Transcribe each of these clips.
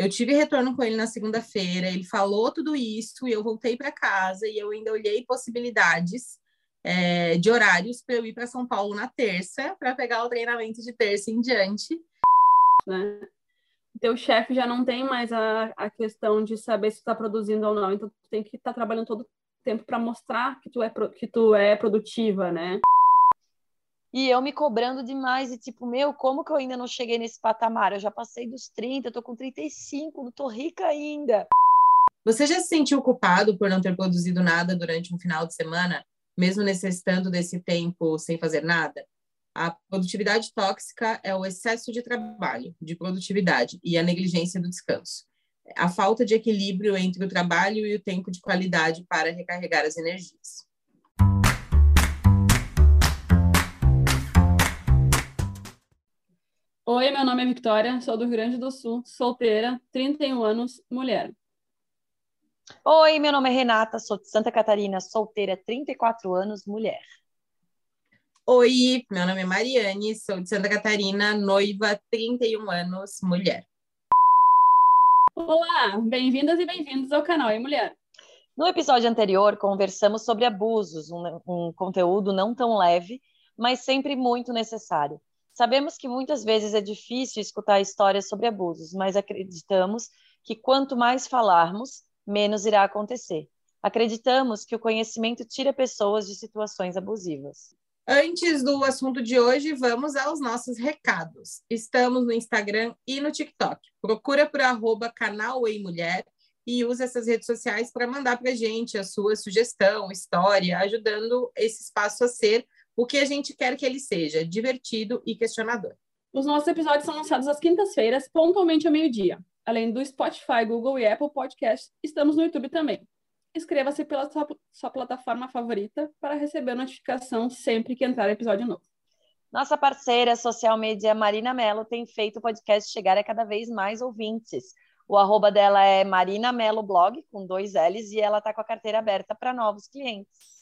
Eu tive retorno com ele na segunda-feira, ele falou tudo isso e eu voltei para casa e eu ainda olhei possibilidades é, de horários para eu ir para São Paulo na terça para pegar o treinamento de terça em diante. Né? Teu chefe já não tem mais a, a questão de saber se está produzindo ou não, então tu tem que estar tá trabalhando todo o tempo para mostrar que tu é que tu é produtiva, né? E eu me cobrando demais, e tipo, meu, como que eu ainda não cheguei nesse patamar? Eu já passei dos 30, eu tô com 35, não tô rica ainda. Você já se sentiu culpado por não ter produzido nada durante um final de semana, mesmo necessitando desse tempo sem fazer nada? A produtividade tóxica é o excesso de trabalho, de produtividade e a negligência do descanso. A falta de equilíbrio entre o trabalho e o tempo de qualidade para recarregar as energias. Oi, meu nome é Victoria, sou do Rio Grande do Sul, solteira, 31 anos, mulher. Oi, meu nome é Renata, sou de Santa Catarina, solteira, 34 anos, mulher. Oi, meu nome é Mariane, sou de Santa Catarina, noiva, 31 anos, mulher. Olá, bem-vindas e bem-vindos ao canal E Mulher. No episódio anterior, conversamos sobre abusos, um, um conteúdo não tão leve, mas sempre muito necessário. Sabemos que muitas vezes é difícil escutar histórias sobre abusos, mas acreditamos que quanto mais falarmos, menos irá acontecer. Acreditamos que o conhecimento tira pessoas de situações abusivas. Antes do assunto de hoje, vamos aos nossos recados. Estamos no Instagram e no TikTok. Procura por arroba canal Ei Mulher e use essas redes sociais para mandar para gente a sua sugestão, história, ajudando esse espaço a ser o que a gente quer que ele seja, divertido e questionador. Os nossos episódios são lançados às quintas-feiras, pontualmente ao meio-dia. Além do Spotify, Google e Apple Podcasts, estamos no YouTube também. Inscreva-se pela sua, sua plataforma favorita para receber notificação sempre que entrar episódio novo. Nossa parceira social media Marina Mello tem feito o podcast chegar a cada vez mais ouvintes. O arroba dela é Marina Mello Blog, com dois L's, e ela está com a carteira aberta para novos clientes.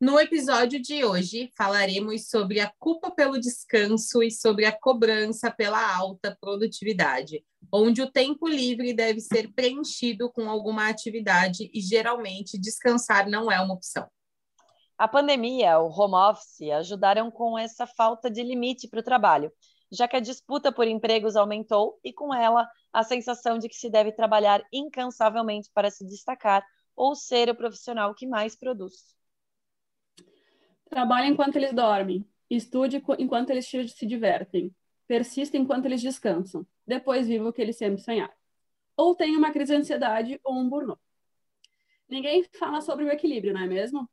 No episódio de hoje, falaremos sobre a culpa pelo descanso e sobre a cobrança pela alta produtividade, onde o tempo livre deve ser preenchido com alguma atividade e geralmente descansar não é uma opção. A pandemia, o home office, ajudaram com essa falta de limite para o trabalho, já que a disputa por empregos aumentou e com ela a sensação de que se deve trabalhar incansavelmente para se destacar ou ser o profissional que mais produz. Trabalhe enquanto eles dormem. Estude enquanto eles se divertem. Persista enquanto eles descansam. Depois viva o que eles sempre sonharam. Ou tenha uma crise de ansiedade ou um burnout. Ninguém fala sobre o equilíbrio, não é mesmo?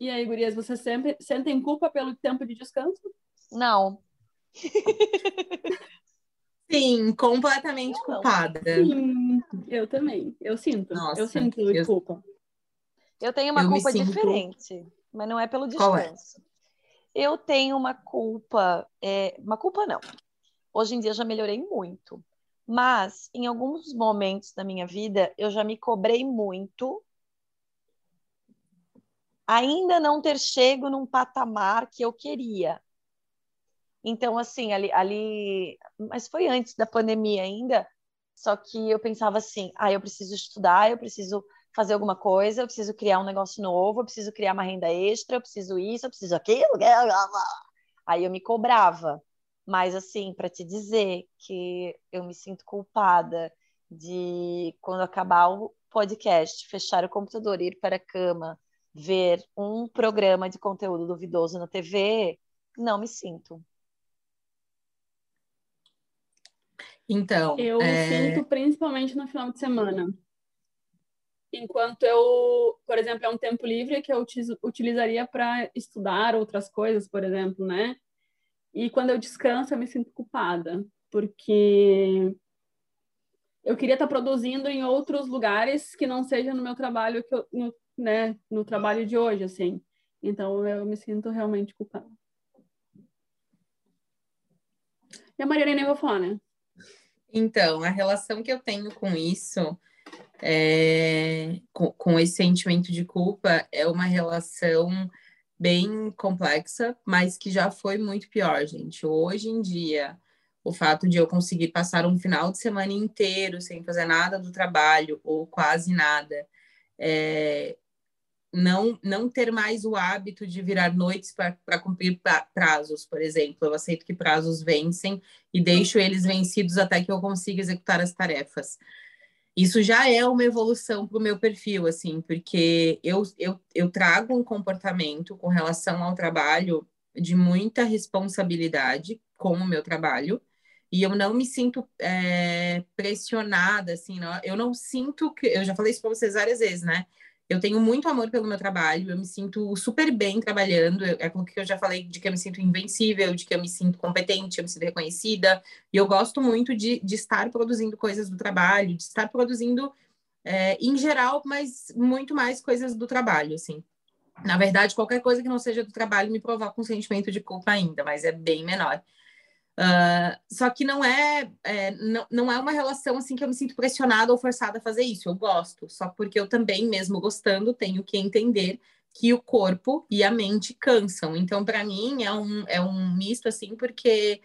E aí, gurias, vocês sempre sentem culpa pelo tempo de descanso? Não. Sim, completamente eu culpada. Sim, eu também. Eu sinto. Nossa, eu sinto eu... culpa. Eu tenho uma eu culpa diferente mas não é pelo descanso. É? Eu tenho uma culpa, é, uma culpa não. Hoje em dia já melhorei muito, mas em alguns momentos da minha vida eu já me cobrei muito, ainda não ter chego num patamar que eu queria. Então, assim, ali, ali, mas foi antes da pandemia ainda, só que eu pensava assim, ah, eu preciso estudar, eu preciso fazer alguma coisa, eu preciso criar um negócio novo, eu preciso criar uma renda extra, eu preciso isso, eu preciso aquilo. Aí eu me cobrava. Mas, assim, para te dizer que eu me sinto culpada de, quando acabar o podcast, fechar o computador, ir para a cama, ver um programa de conteúdo duvidoso na TV, não me sinto. Então. Eu é... sinto principalmente no final de semana enquanto eu, por exemplo, é um tempo livre que eu utilizaria para estudar outras coisas, por exemplo, né? E quando eu descanso, eu me sinto culpada, porque eu queria estar produzindo em outros lugares que não seja no meu trabalho que eu, no, né, no trabalho de hoje, assim. Então eu me sinto realmente culpada. E a Maria nem falar, né? Então, a relação que eu tenho com isso é, com, com esse sentimento de culpa é uma relação bem complexa, mas que já foi muito pior, gente. Hoje em dia, o fato de eu conseguir passar um final de semana inteiro sem fazer nada do trabalho ou quase nada, é, não não ter mais o hábito de virar noites para cumprir prazos, por exemplo. Eu aceito que prazos vencem e deixo eles vencidos até que eu consiga executar as tarefas. Isso já é uma evolução para o meu perfil, assim, porque eu, eu, eu trago um comportamento com relação ao trabalho de muita responsabilidade com o meu trabalho e eu não me sinto é, pressionada, assim, não, eu não sinto que. Eu já falei isso para vocês várias vezes, né? Eu tenho muito amor pelo meu trabalho, eu me sinto super bem trabalhando. É aquilo que eu já falei de que eu me sinto invencível, de que eu me sinto competente, eu me sinto reconhecida. E eu gosto muito de, de estar produzindo coisas do trabalho, de estar produzindo é, em geral, mas muito mais coisas do trabalho, assim. Na verdade, qualquer coisa que não seja do trabalho me provoca um sentimento de culpa ainda, mas é bem menor. Uh, só que não é, é, não, não é uma relação assim que eu me sinto pressionada ou forçada a fazer isso. Eu gosto, só porque eu também, mesmo gostando, tenho que entender que o corpo e a mente cansam. Então, para mim, é um, é um misto assim, porque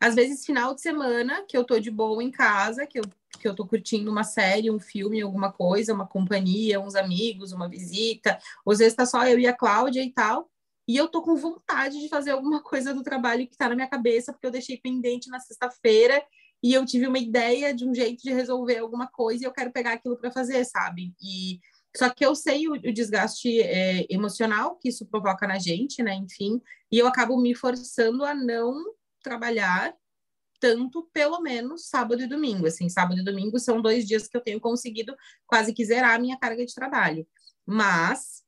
às vezes final de semana que eu tô de boa em casa, que eu, que eu tô curtindo uma série, um filme, alguma coisa, uma companhia, uns amigos, uma visita, às vezes tá só eu e a Cláudia e tal e eu tô com vontade de fazer alguma coisa do trabalho que está na minha cabeça, porque eu deixei pendente na sexta-feira e eu tive uma ideia de um jeito de resolver alguma coisa e eu quero pegar aquilo para fazer, sabe? E só que eu sei o, o desgaste é, emocional que isso provoca na gente, né? Enfim, e eu acabo me forçando a não trabalhar tanto, pelo menos sábado e domingo. Assim, sábado e domingo são dois dias que eu tenho conseguido quase que zerar a minha carga de trabalho. Mas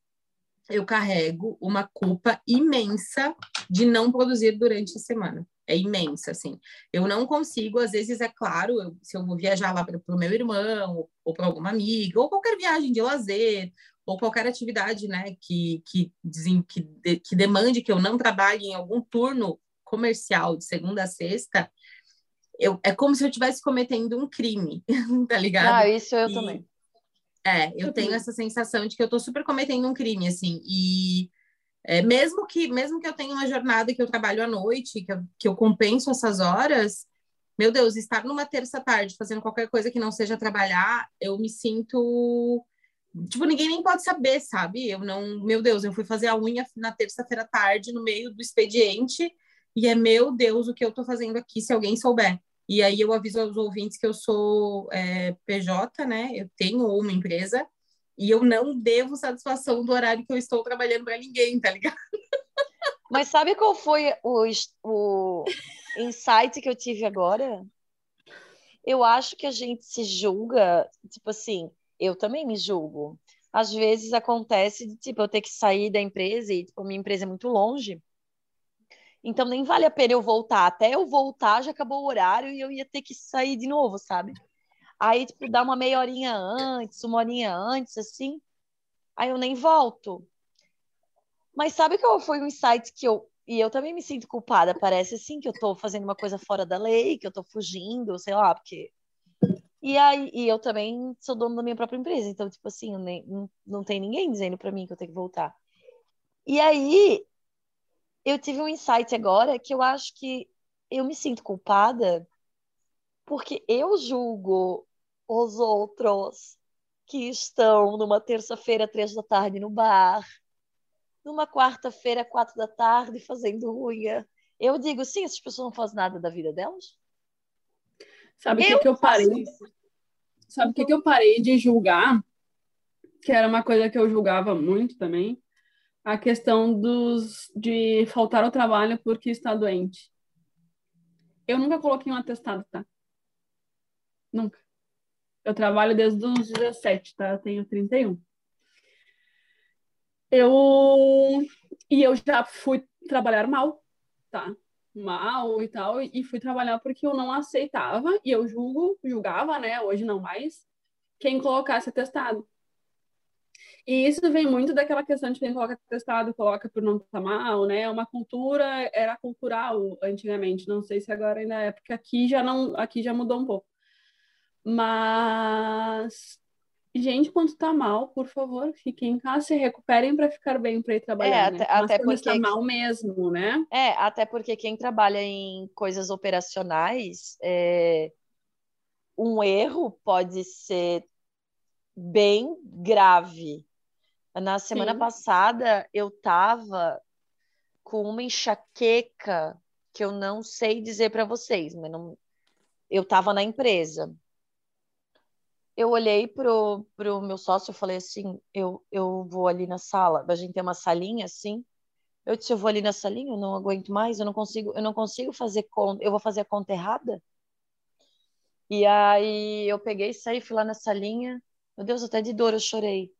eu carrego uma culpa imensa de não produzir durante a semana. É imensa, assim. Eu não consigo, às vezes, é claro, eu, se eu vou viajar lá para o meu irmão, ou, ou para alguma amiga, ou qualquer viagem de lazer, ou qualquer atividade, né, que, que, que, que demande que eu não trabalhe em algum turno comercial de segunda a sexta, eu, é como se eu estivesse cometendo um crime, tá ligado? Ah, isso eu e, também. É, eu tenho essa sensação de que eu tô super cometendo um crime, assim, e é, mesmo que mesmo que eu tenha uma jornada que eu trabalho à noite, que eu, que eu compenso essas horas, meu Deus, estar numa terça-tarde fazendo qualquer coisa que não seja trabalhar, eu me sinto. Tipo, ninguém nem pode saber, sabe? Eu não. Meu Deus, eu fui fazer a unha na terça-feira à tarde, no meio do expediente, e é meu Deus o que eu tô fazendo aqui, se alguém souber. E aí eu aviso aos ouvintes que eu sou é, PJ, né? Eu tenho uma empresa e eu não devo satisfação do horário que eu estou trabalhando para ninguém, tá ligado? Mas sabe qual foi o, o insight que eu tive agora? Eu acho que a gente se julga, tipo assim, eu também me julgo. Às vezes acontece de, tipo, eu ter que sair da empresa e, tipo, minha empresa é muito longe. Então nem vale a pena eu voltar. Até eu voltar já acabou o horário e eu ia ter que sair de novo, sabe? Aí, tipo, dá uma meia horinha antes, uma horinha antes, assim. Aí eu nem volto. Mas sabe qual foi o insight que eu. E eu também me sinto culpada. Parece assim que eu tô fazendo uma coisa fora da lei, que eu tô fugindo, sei lá, porque. E aí, e eu também sou dono da minha própria empresa. Então, tipo assim, nem, não, não tem ninguém dizendo para mim que eu tenho que voltar. E aí, eu tive um insight agora que eu acho que eu me sinto culpada porque eu julgo os outros que estão numa terça-feira, três da tarde, no bar, numa quarta-feira, quatro da tarde, fazendo unha. Eu digo, sim, essas pessoas não fazem nada da vida delas. Sabe o que, que eu parei? Sabe o que, que eu parei de julgar? Que era uma coisa que eu julgava muito também a questão dos de faltar ao trabalho porque está doente. Eu nunca coloquei um atestado, tá? Nunca. Eu trabalho desde os 17, tá? Eu tenho 31. Eu e eu já fui trabalhar mal, tá? Mal e tal, e fui trabalhar porque eu não aceitava e eu julgo, julgava, né? Hoje não mais, quem colocasse atestado. E isso vem muito daquela questão de quem coloca testado, coloca por não estar mal, né? Uma cultura, era cultural antigamente, não sei se agora ainda é, porque aqui já não, aqui já mudou um pouco. Mas gente, quando tá mal, por favor, fiquem em casa, se recuperem para ficar bem para ir trabalhar. É, né? até, até Mas quando porque está mal mesmo, né? É, até porque quem trabalha em coisas operacionais, é, um erro pode ser bem grave. Na semana Sim. passada, eu tava com uma enxaqueca que eu não sei dizer para vocês, mas não... eu tava na empresa. Eu olhei pro, pro meu sócio e falei assim, eu, eu vou ali na sala, a gente tem uma salinha assim, eu disse, eu vou ali na salinha, eu não aguento mais, eu não consigo, eu não consigo fazer conta, eu vou fazer a conta errada. E aí eu peguei, saí, fui lá na salinha, meu Deus, até de dor eu chorei.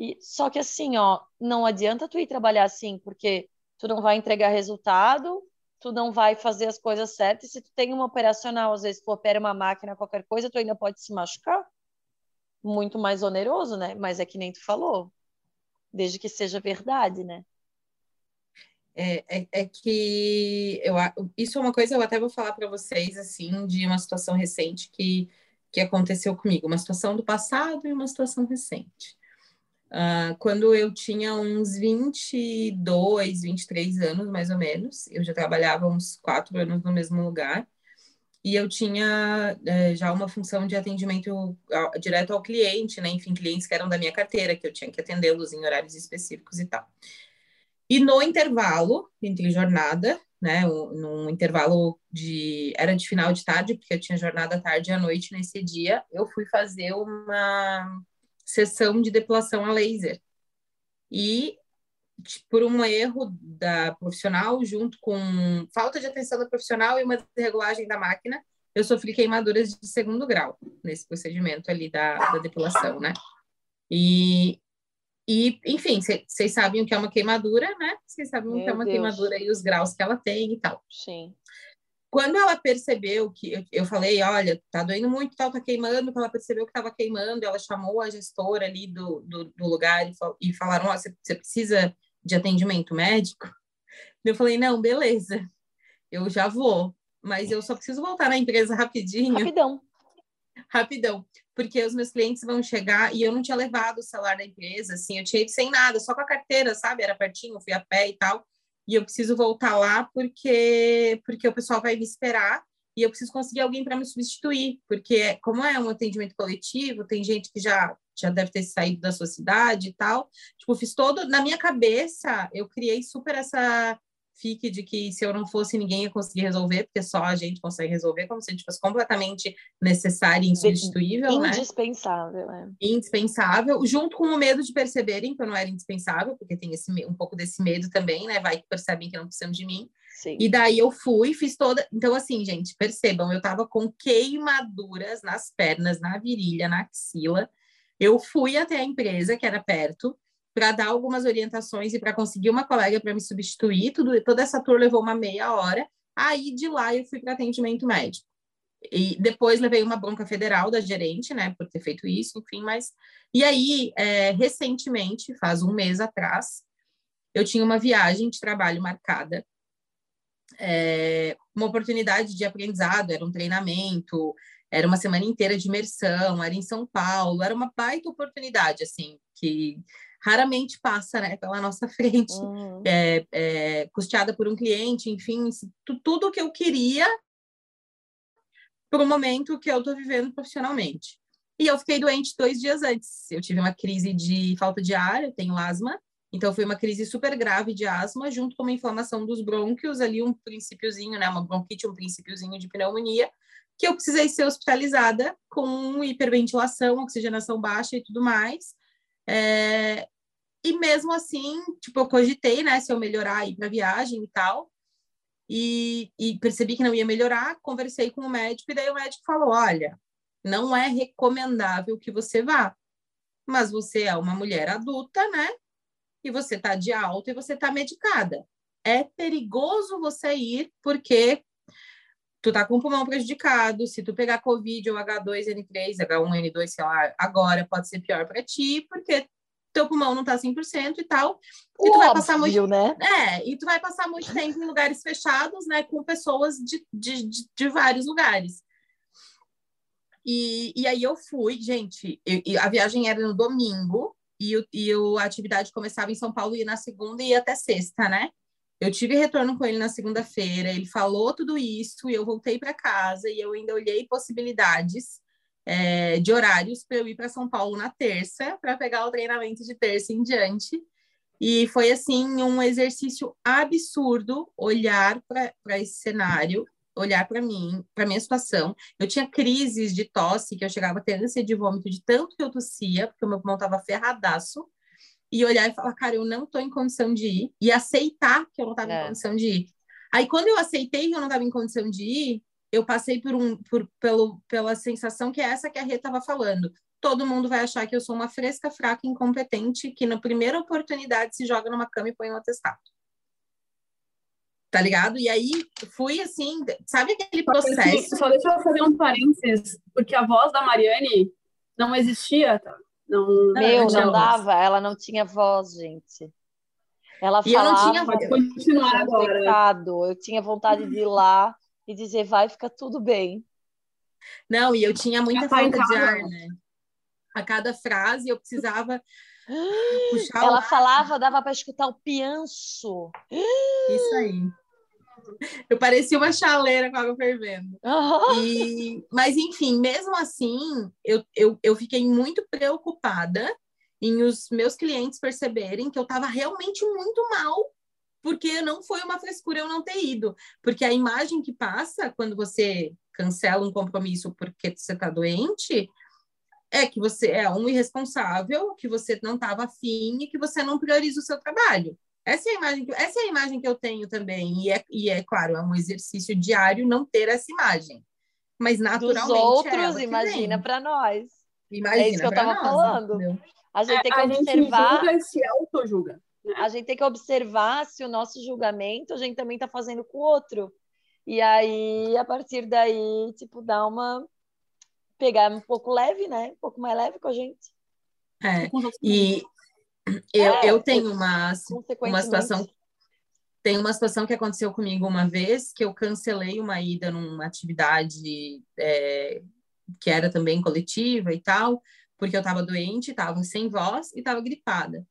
E só que assim, ó, não adianta tu ir trabalhar assim, porque tu não vai entregar resultado, tu não vai fazer as coisas certas, se tu tem uma operacional, às vezes tu opera uma máquina, qualquer coisa, tu ainda pode se machucar. Muito mais oneroso, né? Mas é que nem tu falou. Desde que seja verdade, né? É, é, é que eu, isso é uma coisa eu até vou falar para vocês assim de uma situação recente que, que aconteceu comigo, uma situação do passado e uma situação recente. Ah, quando eu tinha uns 22, 23 anos, mais ou menos, eu já trabalhava uns quatro anos no mesmo lugar, e eu tinha eh, já uma função de atendimento ao- direto ao cliente, né? Enfim, clientes que eram da minha carteira, que eu tinha que atendê-los em horários específicos e tal. E no intervalo, entre jornada, né, num intervalo de era de final de tarde, porque eu tinha jornada à tarde e à noite nesse dia, eu fui fazer uma sessão de depilação a laser. E t- por um erro da profissional, junto com falta de atenção da profissional e uma desregulagem da máquina, eu sofri queimaduras de segundo grau nesse procedimento ali da, da depilação, né? E, e enfim, vocês sabem o que é uma queimadura, né? Vocês sabem o que é Meu uma Deus. queimadura e os graus que ela tem e tal. Sim. Quando ela percebeu que eu, falei, olha, tá doendo muito, tal, tá queimando, quando ela percebeu que estava queimando, ela chamou a gestora ali do, do, do lugar e, fal- e falaram, ó, você, você precisa de atendimento médico? Eu falei, não, beleza, eu já vou, mas eu só preciso voltar na empresa rapidinho, Rapidão. rapidão, porque os meus clientes vão chegar e eu não tinha levado o celular da empresa, assim, eu tinha ido sem nada, só com a carteira, sabe? Era pertinho, fui a pé e tal, e eu preciso voltar lá porque porque o pessoal vai me esperar e eu preciso conseguir alguém para me substituir, porque como é um atendimento coletivo, tem gente que já já deve ter saído da sua cidade e tal. Tipo, fiz todo na minha cabeça, eu criei super essa fique de que se eu não fosse ninguém ia conseguir resolver, porque só a gente consegue resolver, como se a gente fosse completamente necessária e insubstituível, né? Indispensável, é. indispensável, junto com o medo de perceberem que eu não era indispensável, porque tem esse, um pouco desse medo também, né? Vai que percebem que não precisam de mim. Sim. E daí eu fui, fiz toda. Então, assim, gente, percebam, eu tava com queimaduras nas pernas, na virilha, na axila. Eu fui até a empresa, que era perto, para dar algumas orientações e para conseguir uma colega para me substituir. Tudo, toda essa tour levou uma meia hora. Aí de lá eu fui para atendimento médico. E depois levei uma bronca federal da gerente, né, por ter feito isso, enfim, mas. E aí, é, recentemente, faz um mês atrás, eu tinha uma viagem de trabalho marcada, é, uma oportunidade de aprendizado, era um treinamento, era uma semana inteira de imersão, era em São Paulo, era uma baita oportunidade, assim, que raramente passa, né, pela nossa frente, Uhum. é, é, custeada por um cliente, enfim, tu- tudo que eu queria para o momento que eu estou vivendo profissionalmente. E eu fiquei doente dois dias antes. Eu tive uma crise de falta de ar, eu tenho asma, então foi uma crise super grave de asma, junto com uma inflamação dos brônquios, ali um princípiozinho, né, uma bronquite, um princípiozinho de pneumonia, que eu precisei ser hospitalizada com hiperventilação, oxigenação baixa e tudo mais. É, e mesmo assim, tipo, eu cogitei, né, se eu melhorar aí para viagem e tal, e, e percebi que não ia melhorar, conversei com o médico, e daí o médico falou: olha, não é recomendável que você vá, mas você é uma mulher adulta, né? E você tá de alta e você tá medicada. É perigoso você ir, porque tu tá com o pulmão prejudicado, se tu pegar Covid ou H2N3, H1N2, sei lá, agora pode ser pior para ti, porque teu pulmão não tá 100% e tal. E tu vai passar muito né? é, e tu vai passar muito tempo em lugares fechados, né, com pessoas de, de, de, de vários lugares. E, e aí eu fui, gente, eu, a viagem era no domingo e, e o, a atividade começava em São Paulo e na segunda e ia até sexta, né? Eu tive retorno com ele na segunda-feira, ele falou tudo isso e eu voltei para casa e eu ainda olhei possibilidades é, de horários para eu ir para São Paulo na terça para pegar o treinamento de terça em diante. E foi assim um exercício absurdo olhar para esse cenário, olhar para mim, para minha situação. Eu tinha crises de tosse, que eu chegava a ter ânsia de vômito de tanto que eu tossia, porque o meu pulmão estava ferradaço. E olhar e falar, cara, eu não estou em condição de ir. E aceitar que eu não estava é. em condição de ir. Aí, quando eu aceitei que eu não estava em condição de ir, eu passei por um, por, pelo, pela sensação que é essa que a Rê estava falando todo mundo vai achar que eu sou uma fresca, fraca, incompetente, que na primeira oportunidade se joga numa cama e põe um atestado. Tá ligado? E aí fui assim, sabe aquele processo? Só deixa eu fazer um parênteses, porque a voz da Mariane não existia, tá? Não, Meu, não, não dava, ela não tinha voz, gente. Ela e falava, eu não tinha voz. continuar agora. Pecado. Eu tinha vontade de ir lá e dizer, vai, fica tudo bem. Não, e eu tinha muita falta de ar, né? a cada frase, eu precisava puxar Ela falava, dava para escutar o pianço. Isso aí. Eu parecia uma chaleira com água fervendo. Uhum. E, mas, enfim, mesmo assim, eu, eu, eu fiquei muito preocupada em os meus clientes perceberem que eu estava realmente muito mal, porque não foi uma frescura eu não ter ido. Porque a imagem que passa quando você cancela um compromisso porque você está doente é que você é um irresponsável, que você não estava afim e que você não prioriza o seu trabalho. Essa é a imagem que, essa é a imagem que eu tenho também. E é, e é claro, é um exercício diário não ter essa imagem. Mas naturalmente. Dos outros, é imagina para nós. Imagina é isso que eu estava falando. Entendeu? A gente tem que a observar. Gente julga se auto-julga. Né? A gente tem que observar se o nosso julgamento a gente também está fazendo com o outro. E aí, a partir daí, tipo, dá uma pegar um pouco leve, né? Um pouco mais leve com a gente. É, e eu, é, eu tenho uma, uma situação tem uma situação que aconteceu comigo uma vez que eu cancelei uma ida numa atividade é, que era também coletiva e tal, porque eu estava doente, estava sem voz e estava gripada.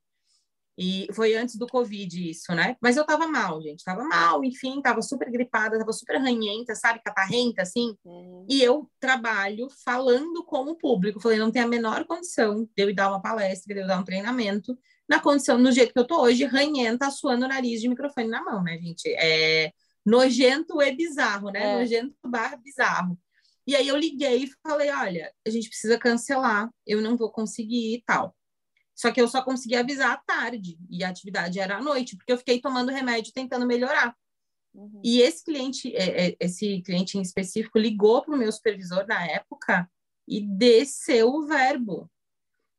E foi antes do Covid isso, né? Mas eu tava mal, gente. Tava mal, enfim, tava super gripada, tava super ranhenta, sabe? Catarrenta, assim. Uhum. E eu trabalho falando com o público. Falei, não tem a menor condição de eu ir dar uma palestra, de eu dar um treinamento, na condição, no jeito que eu tô hoje, ranhenta, suando o nariz de microfone na mão, né, gente? É nojento e bizarro, né? É. Nojento barra bizarro. E aí eu liguei e falei, olha, a gente precisa cancelar, eu não vou conseguir e tal. Só que eu só consegui avisar à tarde e a atividade era à noite, porque eu fiquei tomando remédio tentando melhorar. Uhum. E esse cliente, é, é, esse cliente em específico, ligou para o meu supervisor na época e desceu o verbo,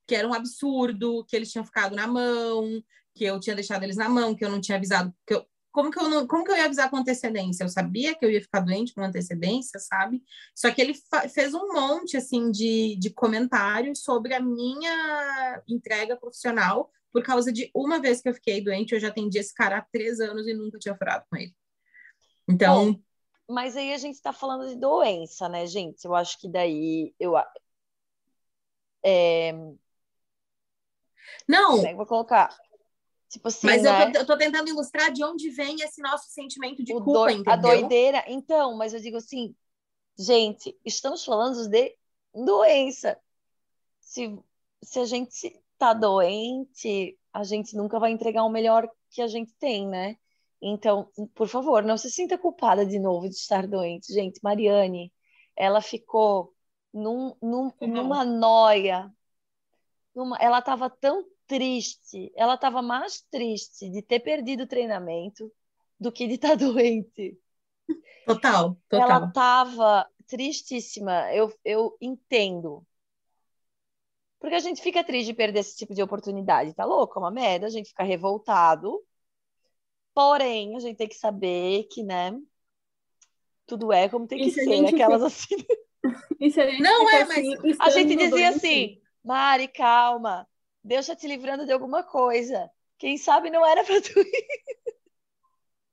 que era um absurdo, que eles tinham ficado na mão, que eu tinha deixado eles na mão, que eu não tinha avisado, que eu, como que eu não, como que eu ia avisar com antecedência? Eu sabia que eu ia ficar doente com antecedência, sabe? Só que ele fez um monte assim de, de comentários sobre a minha entrega profissional por causa de uma vez que eu fiquei doente, eu já atendi esse cara há três anos e nunca tinha furado com ele. Então. Bom, mas aí a gente está falando de doença, né, gente? Eu acho que daí eu é... Não. Como é que vou colocar? Tipo assim, Mas né? eu, tô, eu tô tentando ilustrar de onde vem esse nosso sentimento de o culpa, do... entendeu? A doideira. Então, mas eu digo assim, gente, estamos falando de doença. Se, se a gente tá doente, a gente nunca vai entregar o melhor que a gente tem, né? Então, por favor, não se sinta culpada de novo de estar doente. Gente, Mariane, ela ficou num, num, numa noia. Numa, ela estava tão triste. Ela estava mais triste de ter perdido o treinamento do que de estar tá doente. Total, total. Ela estava tristíssima. Eu, eu entendo. Porque a gente fica triste de perder esse tipo de oportunidade. Tá louco? É uma merda. A gente fica revoltado. Porém, a gente tem que saber que, né? Tudo é como tem que ser. Aquelas assim. Não é, mas assim, a gente dizia assim, Mari, calma. Deus está te livrando de alguma coisa. Quem sabe não era para tu ir.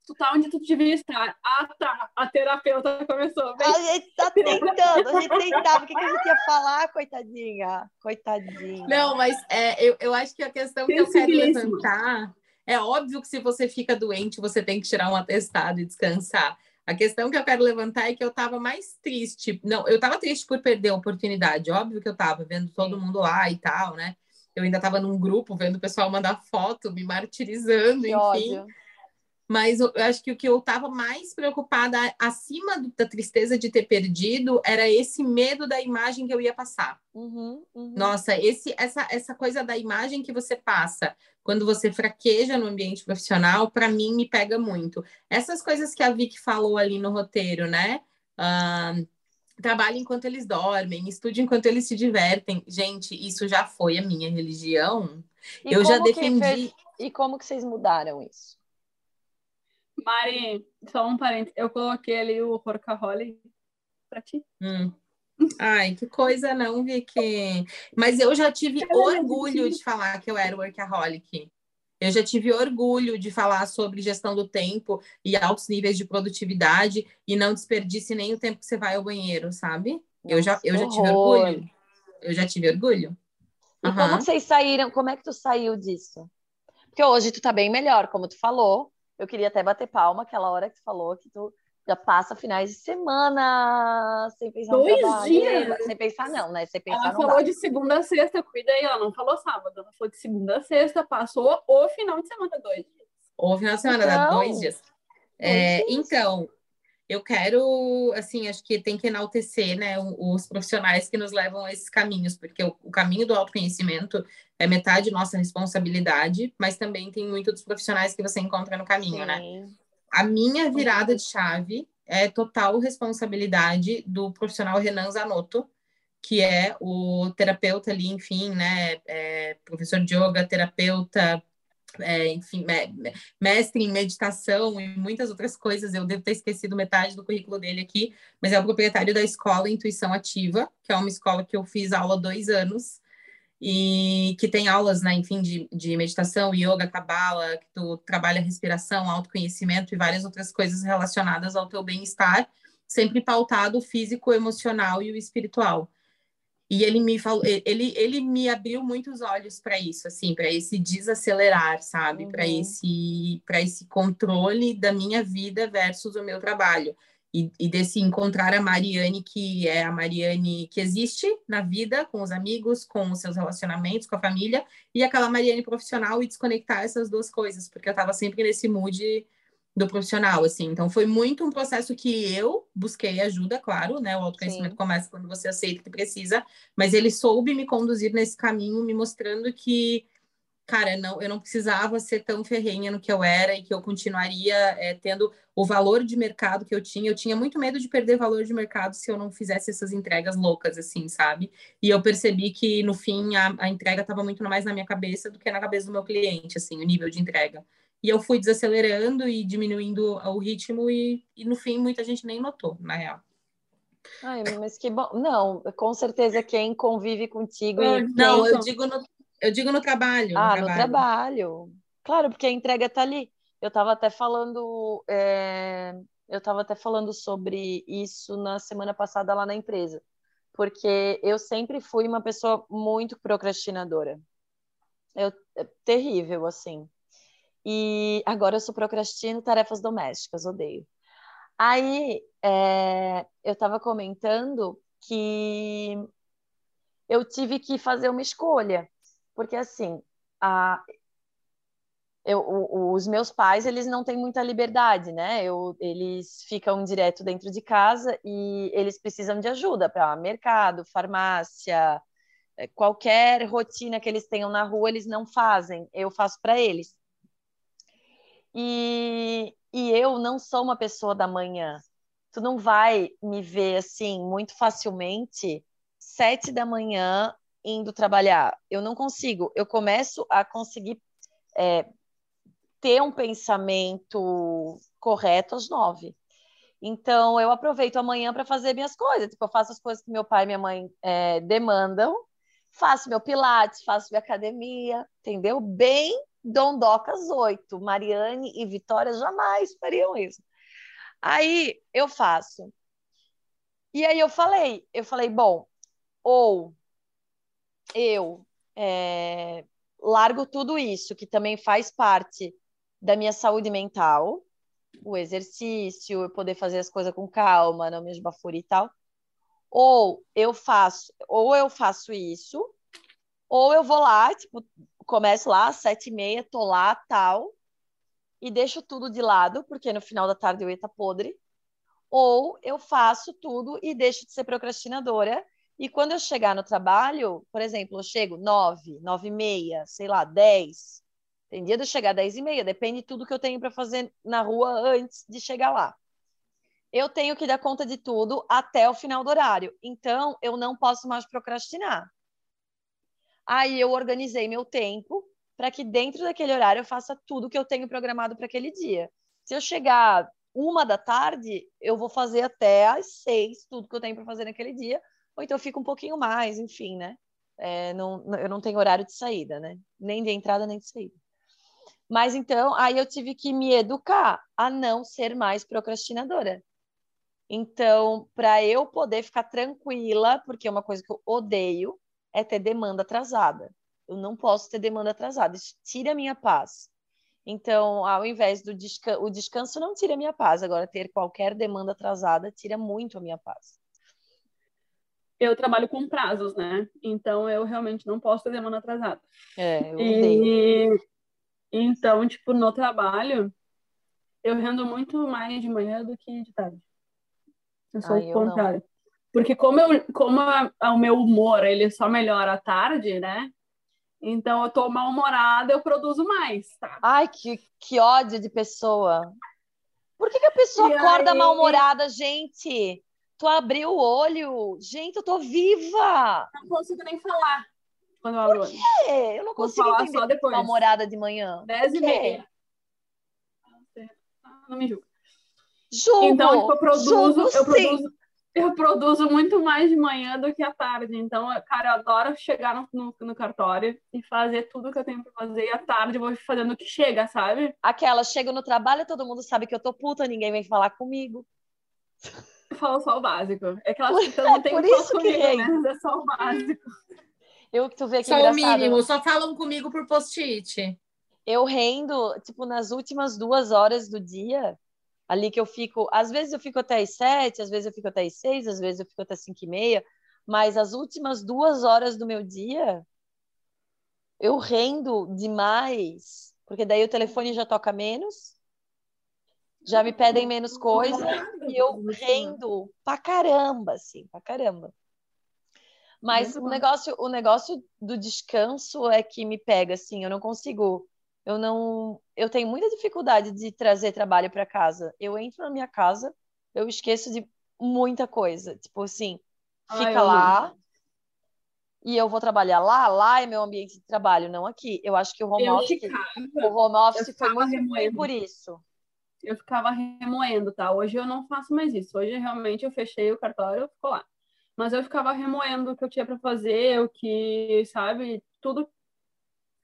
tu tá onde tu devia estar. Ah, tá. A terapeuta começou. Bem... A gente tá tentando, a gente tentava. O que, que a gente ia falar, coitadinha? Coitadinha. Não, mas é, eu, eu acho que a questão que eu quero levantar é óbvio que se você fica doente, você tem que tirar um atestado e descansar. A questão que eu quero levantar é que eu estava mais triste. Não, eu estava triste por perder a oportunidade. Óbvio que eu estava vendo todo mundo lá e tal, né? Eu ainda estava num grupo vendo o pessoal mandar foto, me martirizando, que enfim. Ódio. Mas eu acho que o que eu estava mais preocupada, acima da tristeza de ter perdido, era esse medo da imagem que eu ia passar. Uhum, uhum. Nossa, esse, essa, essa coisa da imagem que você passa quando você fraqueja no ambiente profissional, para mim me pega muito. Essas coisas que a Vicky falou ali no roteiro, né? Uh, trabalhe enquanto eles dormem, estude enquanto eles se divertem. Gente, isso já foi a minha religião. E eu já defendi. Fez... E como que vocês mudaram isso? Mari, só um parênteses. Eu coloquei ali o Workaholic para ti. Hum. Ai, que coisa não, Vicky. Mas eu já tive orgulho de falar que eu era workaholic. Eu já tive orgulho de falar sobre gestão do tempo e altos níveis de produtividade e não desperdice nem o tempo que você vai ao banheiro, sabe? eu já, eu já tive orgulho. Eu já tive orgulho. E uhum. como vocês saíram? Como é que tu saiu disso? Porque hoje tu tá bem melhor, como tu falou. Eu queria até bater palma aquela hora que tu falou que tu já passa finais de semana sem pensar Dois no trabalho. dias. Sem pensar não, né? Sem pensar ela falou dá. de segunda a sexta, cuida aí, ela não falou sábado, ela falou de segunda a sexta, passou o final de semana, dois dias. O final de semana, então, dá dois dias. É, dias. Então, eu quero, assim, acho que tem que enaltecer, né, os profissionais que nos levam a esses caminhos, porque o, o caminho do autoconhecimento é metade nossa responsabilidade, mas também tem muito dos profissionais que você encontra no caminho, né? Sim. né? A minha virada de chave é total responsabilidade do profissional Renan Zanotto, que é o terapeuta ali, enfim, né, é, professor de yoga, terapeuta, é, enfim, mestre em meditação e muitas outras coisas. Eu devo ter esquecido metade do currículo dele aqui, mas é o proprietário da escola Intuição Ativa, que é uma escola que eu fiz aula há dois anos e que tem aulas, né, enfim, de, de meditação, yoga, cabala, que tu trabalha respiração, autoconhecimento e várias outras coisas relacionadas ao teu bem-estar, sempre pautado o físico, o emocional e o espiritual. E ele me falou, ele, ele me abriu muitos olhos para isso, assim, para esse desacelerar, sabe? Uhum. Para esse para esse controle da minha vida versus o meu trabalho. E, e, desse encontrar a Mariane, que é a Mariane que existe na vida, com os amigos, com os seus relacionamentos, com a família, e aquela Mariane profissional e desconectar essas duas coisas, porque eu estava sempre nesse mood do profissional, assim. Então, foi muito um processo que eu busquei ajuda, claro, né? O autoconhecimento Sim. começa quando você aceita que precisa, mas ele soube me conduzir nesse caminho, me mostrando que, cara, não, eu não precisava ser tão ferrenha no que eu era e que eu continuaria é, tendo o valor de mercado que eu tinha. Eu tinha muito medo de perder valor de mercado se eu não fizesse essas entregas loucas, assim, sabe? E eu percebi que, no fim, a, a entrega estava muito mais na minha cabeça do que na cabeça do meu cliente, assim, o nível de entrega. E eu fui desacelerando e diminuindo o ritmo e, e no fim muita gente nem notou, na real. Ai, mas que bom. Não, com certeza quem convive contigo. É, não, eu digo, no, eu digo no trabalho. Ah, no trabalho. no trabalho. Claro, porque a entrega tá ali. Eu estava até falando. É... Eu estava até falando sobre isso na semana passada lá na empresa. Porque eu sempre fui uma pessoa muito procrastinadora. Eu, é terrível, assim. E agora eu sou procrastino tarefas domésticas, odeio. Aí é, eu estava comentando que eu tive que fazer uma escolha, porque assim, a, eu, os meus pais eles não têm muita liberdade, né? Eu, eles ficam direto dentro de casa e eles precisam de ajuda para mercado, farmácia, é, qualquer rotina que eles tenham na rua eles não fazem, eu faço para eles. E, e eu não sou uma pessoa da manhã. Tu não vai me ver assim muito facilmente sete da manhã indo trabalhar. Eu não consigo. Eu começo a conseguir é, ter um pensamento correto às nove. Então, eu aproveito amanhã para fazer minhas coisas. Tipo, eu faço as coisas que meu pai e minha mãe é, demandam, faço meu pilates, faço minha academia, entendeu? Bem dondocas oito. Mariane e Vitória jamais fariam isso. Aí eu faço. E aí eu falei, eu falei, bom, ou eu é, largo tudo isso, que também faz parte da minha saúde mental, o exercício, eu poder fazer as coisas com calma, não me esbafurir e tal. Ou eu faço, ou eu faço isso, ou eu vou lá, tipo, começo lá às sete e meia, tô lá, tal, e deixo tudo de lado, porque no final da tarde eu ia estar tá podre. Ou eu faço tudo e deixo de ser procrastinadora. E quando eu chegar no trabalho, por exemplo, eu chego nove, nove e meia, sei lá, dez. Tem dia de eu chegar dez e meia, depende de tudo que eu tenho para fazer na rua antes de chegar lá. Eu tenho que dar conta de tudo até o final do horário. Então, eu não posso mais procrastinar. Aí eu organizei meu tempo para que dentro daquele horário eu faça tudo que eu tenho programado para aquele dia. Se eu chegar uma da tarde, eu vou fazer até às seis, tudo que eu tenho para fazer naquele dia, ou então fico um pouquinho mais, enfim, né? É, não, eu não tenho horário de saída, né? Nem de entrada, nem de saída. Mas então, aí eu tive que me educar a não ser mais procrastinadora. Então, para eu poder ficar tranquila, porque é uma coisa que eu odeio, é ter demanda atrasada. Eu não posso ter demanda atrasada. Isso tira a minha paz. Então, ao invés do descanso, o descanso não tira a minha paz. Agora, ter qualquer demanda atrasada tira muito a minha paz. Eu trabalho com prazos, né? Então, eu realmente não posso ter demanda atrasada. É, eu odeio. E, então, tipo, no trabalho, eu rendo muito mais de manhã do que de tarde. Eu sou Ai, o contrário. Não. Porque como, eu, como a, a, o meu humor ele só melhora à tarde, né? Então eu tô mal-humorada, eu produzo mais, tá? Ai, que, que ódio de pessoa. Por que, que a pessoa e acorda aí... mal-humorada, gente? Tu abriu o olho. Gente, eu tô viva! Não consigo nem falar quando eu abro o olho. Por quê? Eu não consigo falar entender só depois. mal-humorada de manhã. Dez e meia. Não me julga. Julgo, então, tipo, eu produzo, julgo, eu produzo, eu produzo muito mais de manhã do que à tarde. Então, cara, eu adoro chegar no, no, no cartório e fazer tudo que eu tenho pra fazer. E à tarde eu vou fazendo o que chega, sabe? Aquela, chego no trabalho, todo mundo sabe que eu tô puta, ninguém vem falar comigo. Eu falo só o básico. É que elas então, não tem por isso comigo, que né? é só o básico. Eu que tu vê que Só engraçado. o mínimo, só falam comigo por post-it. Eu rendo, tipo, nas últimas duas horas do dia, ali que eu fico, às vezes eu fico até as sete, às vezes eu fico até as seis, às vezes eu fico até cinco e meia, mas as últimas duas horas do meu dia eu rendo demais, porque daí o telefone já toca menos, já me pedem menos coisa e eu rendo pra caramba, assim, pra caramba. Mas o negócio, o negócio do descanso é que me pega, assim, eu não consigo eu não, eu tenho muita dificuldade de trazer trabalho para casa. Eu entro na minha casa, eu esqueço de muita coisa, tipo assim, fica Ai, lá e eu vou trabalhar lá, lá é meu ambiente de trabalho, não aqui. Eu acho que o home eu office, ficava, o home office foi muito por isso. Eu ficava remoendo, tá? Hoje eu não faço mais isso. Hoje realmente eu fechei o cartório, eu fico lá. Mas eu ficava remoendo o que eu tinha para fazer, o que, sabe, tudo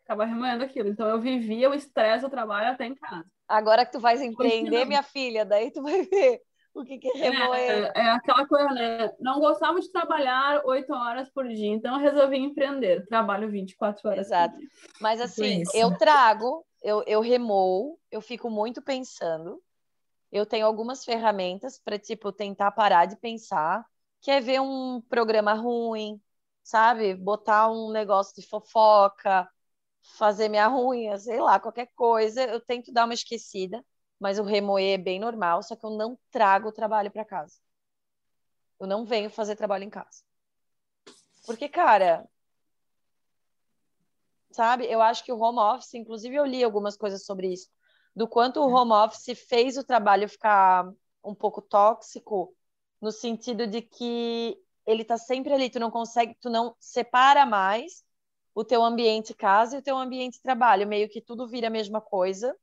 ficava remoendo aquilo. Então eu vivia o estresse do trabalho até em casa. Agora que tu vais empreender, minha filha, daí tu vai ver o que, que é remoer. É, é, aquela coisa, né? Não gostava de trabalhar oito horas por dia, então eu resolvi empreender. Trabalho 24 horas. Exato. Mas assim, eu trago, eu, eu eu fico muito pensando. Eu tenho algumas ferramentas para, tipo, tentar parar de pensar. Quer ver um programa ruim, sabe? Botar um negócio de fofoca, fazer minha unha, sei lá, qualquer coisa, eu tento dar uma esquecida, mas o remoer é bem normal, só que eu não trago o trabalho para casa. Eu não venho fazer trabalho em casa. Porque, cara, sabe, eu acho que o home office, inclusive eu li algumas coisas sobre isso, do quanto o home office fez o trabalho ficar um pouco tóxico, no sentido de que ele tá sempre ali, tu não consegue, tu não separa mais o teu ambiente casa e o teu ambiente trabalho, meio que tudo vira a mesma coisa.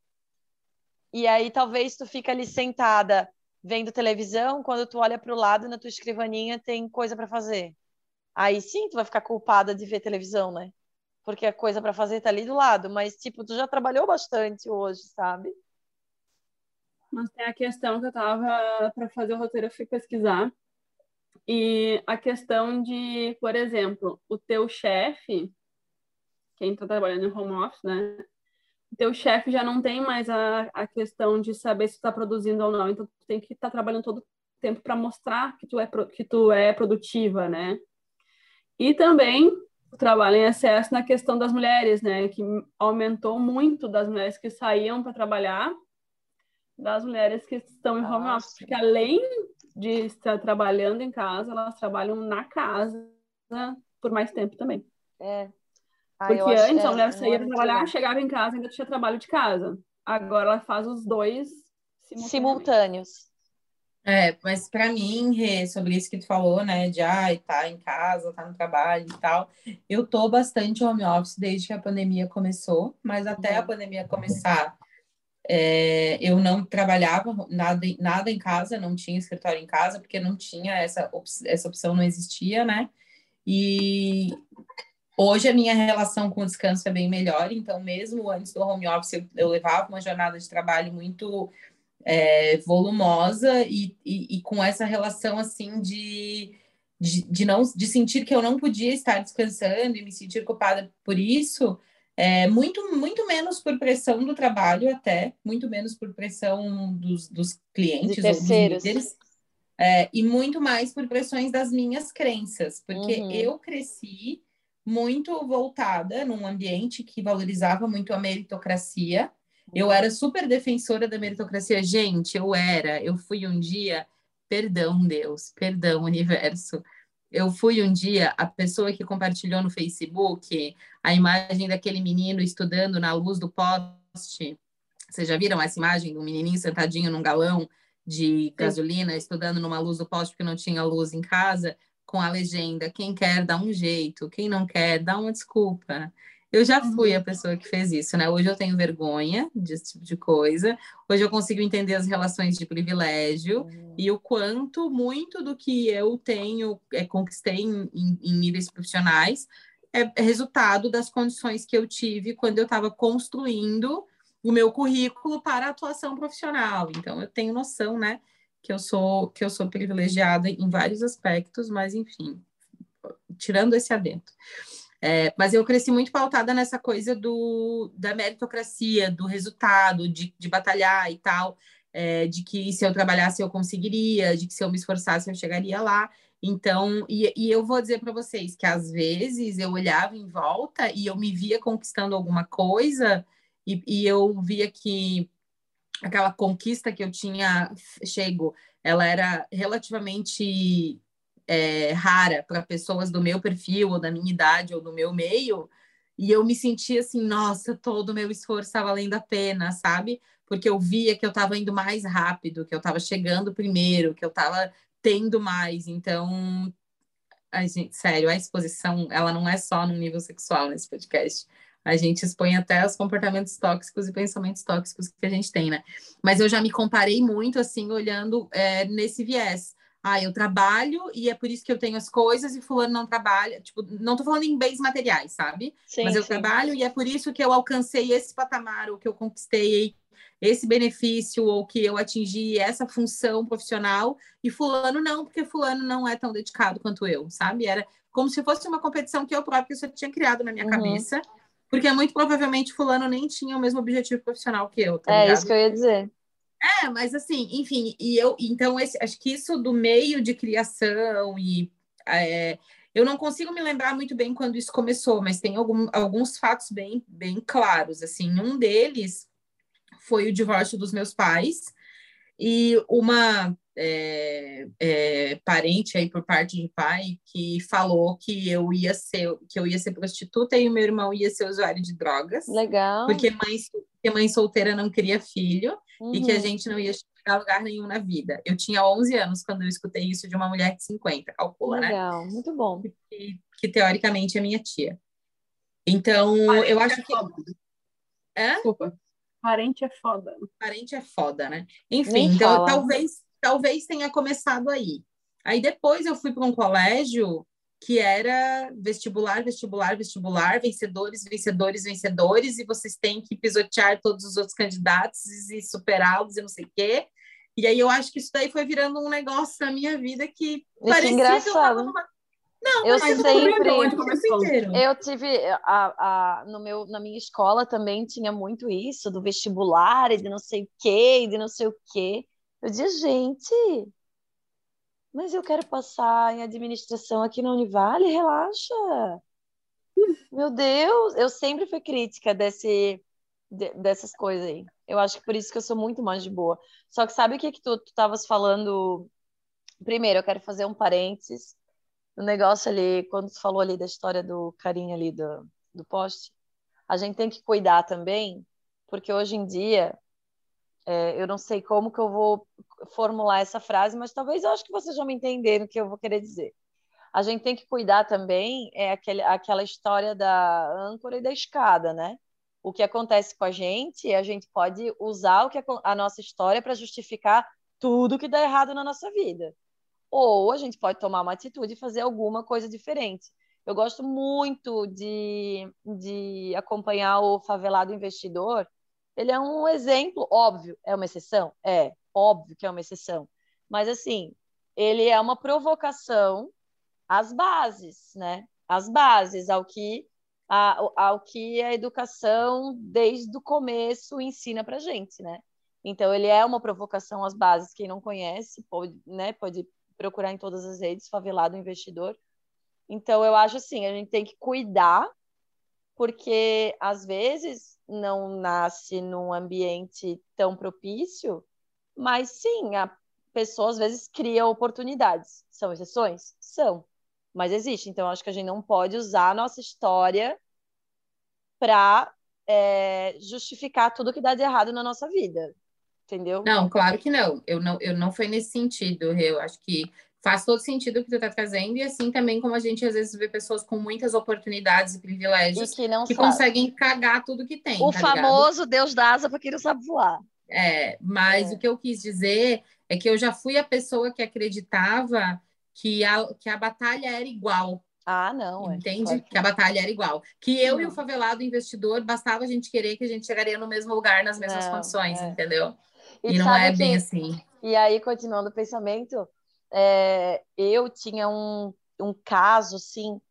E aí talvez tu fica ali sentada vendo televisão, quando tu olha para o lado na tua escrivaninha tem coisa para fazer. Aí sim, tu vai ficar culpada de ver televisão, né? Porque a coisa para fazer tá ali do lado, mas tipo, tu já trabalhou bastante hoje, sabe? Mas tem a questão que eu tava para fazer o roteiro, eu fui pesquisar. E a questão de, por exemplo, o teu chefe, quem está trabalhando em home office, né? O teu chefe já não tem mais a, a questão de saber se está produzindo ou não. Então, tu tem que estar tá trabalhando todo o tempo para mostrar que tu, é, que tu é produtiva, né? E também o trabalho em excesso na questão das mulheres, né? Que aumentou muito das mulheres que saíam para trabalhar, das mulheres que estão em home office, porque além de estar trabalhando em casa, elas trabalham na casa por mais tempo também. É. Ah, porque antes é, a mulher saía para trabalhar, legal. chegava em casa ainda tinha trabalho de casa. Agora ela faz os dois simultâneos. É, mas para mim, Rê, sobre isso que tu falou, né, de ai, tá em casa, tá no trabalho e tal, eu tô bastante home office desde que a pandemia começou, mas até a uhum. pandemia começar, é, eu não trabalhava nada, nada em casa, não tinha escritório em casa, porque não tinha essa, op essa opção, não existia, né? E hoje a minha relação com o descanso é bem melhor, então mesmo antes do home office eu, eu levava uma jornada de trabalho muito é, volumosa e, e, e, com essa relação assim de, de, de, não de sentir que eu não podia estar descansando e me sentir culpada por isso, é, muito, muito menos por pressão do trabalho até, muito menos por pressão dos, dos clientes ou dos líderes, é, e muito mais por pressões das minhas crenças, porque uhum. eu cresci muito voltada num ambiente que valorizava muito a meritocracia, eu era super defensora da meritocracia. Gente, eu era. Eu fui um dia. Perdão, Deus. Perdão, universo. Eu fui um dia a pessoa que compartilhou no Facebook a imagem daquele menino estudando na luz do poste. Vocês já viram essa imagem do menininho sentadinho num galão de gasolina, estudando numa luz do poste porque não tinha luz em casa, com a legenda: quem quer dá um jeito, quem não quer dá uma desculpa. Eu já fui a uhum. pessoa que fez isso, né? Hoje eu tenho vergonha desse tipo de coisa. Hoje eu consigo entender as relações de privilégio uhum. e o quanto muito do que eu tenho, é, conquistei em, em, em níveis profissionais, é, é resultado das condições que eu tive quando eu estava construindo o meu currículo para atuação profissional. Então eu tenho noção, né, que eu sou que eu sou privilegiada em vários aspectos, mas enfim, tirando esse adentro. É, mas eu cresci muito pautada nessa coisa do, da meritocracia, do resultado, de, de batalhar e tal, é, de que se eu trabalhasse eu conseguiria, de que se eu me esforçasse eu chegaria lá. Então, e, e eu vou dizer para vocês que às vezes eu olhava em volta e eu me via conquistando alguma coisa e, e eu via que aquela conquista que eu tinha chego, ela era relativamente é, rara para pessoas do meu perfil, ou da minha idade, ou do meu meio, e eu me sentia assim, nossa, todo o meu esforço estava valendo a pena, sabe? Porque eu via que eu estava indo mais rápido, que eu estava chegando primeiro, que eu estava tendo mais. Então, a gente, sério, a exposição, ela não é só no nível sexual nesse podcast. A gente expõe até os comportamentos tóxicos e pensamentos tóxicos que a gente tem, né? Mas eu já me comparei muito, assim, olhando é, nesse viés ah, eu trabalho e é por isso que eu tenho as coisas e fulano não trabalha. Tipo, não tô falando em bens materiais, sabe? Sim, Mas eu sim. trabalho e é por isso que eu alcancei esse patamar, ou que eu conquistei esse benefício, ou que eu atingi essa função profissional, e fulano não, porque fulano não é tão dedicado quanto eu, sabe? Era como se fosse uma competição que eu própria só tinha criado na minha uhum. cabeça, porque muito provavelmente fulano nem tinha o mesmo objetivo profissional que eu, tá É ligado? isso que eu ia dizer. É, mas assim, enfim, e eu, então, esse, acho que isso do meio de criação e é, eu não consigo me lembrar muito bem quando isso começou, mas tem algum, alguns fatos bem, bem claros, assim, um deles foi o divórcio dos meus pais e uma é, é, parente aí por parte de pai que falou que eu ia ser que eu ia ser prostituta e o meu irmão ia ser usuário de drogas. Legal. Porque mãe, porque mãe solteira não queria filho uhum. e que a uhum. gente não ia chegar a lugar nenhum na vida. Eu tinha 11 anos quando eu escutei isso de uma mulher de 50, calcula, Legal. né? Legal, muito bom. Que, que, teoricamente é minha tia. Então, Parente eu acho é que. Foda. É? Desculpa. Parente é foda. Parente é foda, né? Enfim, Nem então talvez, talvez tenha começado aí. Aí depois eu fui para um colégio que era vestibular, vestibular, vestibular, vencedores, vencedores, vencedores, e vocês têm que pisotear todos os outros candidatos e superá-los e não sei o quê. E aí eu acho que isso daí foi virando um negócio na minha vida que Isso parecia engraçado. que eu tava Não, Eu sempre-. Eu tive a, a, no meu, na minha escola também tinha muito isso do vestibular e de não sei o quê, e de não sei o quê. Eu dizia, gente, mas eu quero passar em administração aqui na Univale, relaxa. Meu Deus, eu sempre fui crítica desse, de- dessas coisas aí. Eu acho que por isso que eu sou muito mais de boa. Só que sabe o que que tu estavas falando? Primeiro, eu quero fazer um parênteses o negócio ali, quando tu falou ali da história do carinha ali do, do poste, a gente tem que cuidar também, porque hoje em dia, é, eu não sei como que eu vou formular essa frase, mas talvez eu acho que vocês vão me entender no que eu vou querer dizer. A gente tem que cuidar também, é aquele, aquela história da âncora e da escada, né? O que acontece com a gente, a gente pode usar o que acon- a nossa história para justificar tudo que dá errado na nossa vida ou a gente pode tomar uma atitude e fazer alguma coisa diferente. Eu gosto muito de, de acompanhar o favelado investidor. Ele é um exemplo, óbvio, é uma exceção? É, óbvio que é uma exceção. Mas, assim, ele é uma provocação às bases, né? Às bases, ao que a, ao que a educação, desde o começo, ensina para gente, né? Então, ele é uma provocação às bases. Quem não conhece pode, né, pode procurar em todas as redes, favelado investidor. Então, eu acho assim, a gente tem que cuidar, porque às vezes não nasce num ambiente tão propício, mas sim, a pessoa às vezes cria oportunidades. São exceções? São, mas existe. Então, acho que a gente não pode usar a nossa história para é, justificar tudo que dá de errado na nossa vida. Entendeu? Não, claro que não. Eu não, eu não foi nesse sentido. Eu acho que faz todo sentido o que tu está trazendo, e assim também como a gente às vezes vê pessoas com muitas oportunidades e E privilégios que não que sabe. conseguem cagar tudo que tem. O tá ligado? famoso Deus dá asa para quem não sabe voar. É, mas É. o que eu quis dizer é que eu já fui a pessoa que acreditava que a, que a batalha era igual, Ah, não. é. entende? Que a batalha era igual. Que eu e o Não. favelado investidor, bastava a gente querer que a gente chegaria no mesmo lugar, nas mesmas Não, condições, é. entendeu? E E, não é que- bem assim. E aí, continuando o pensamento, é, eu tinha um, um caso, assim,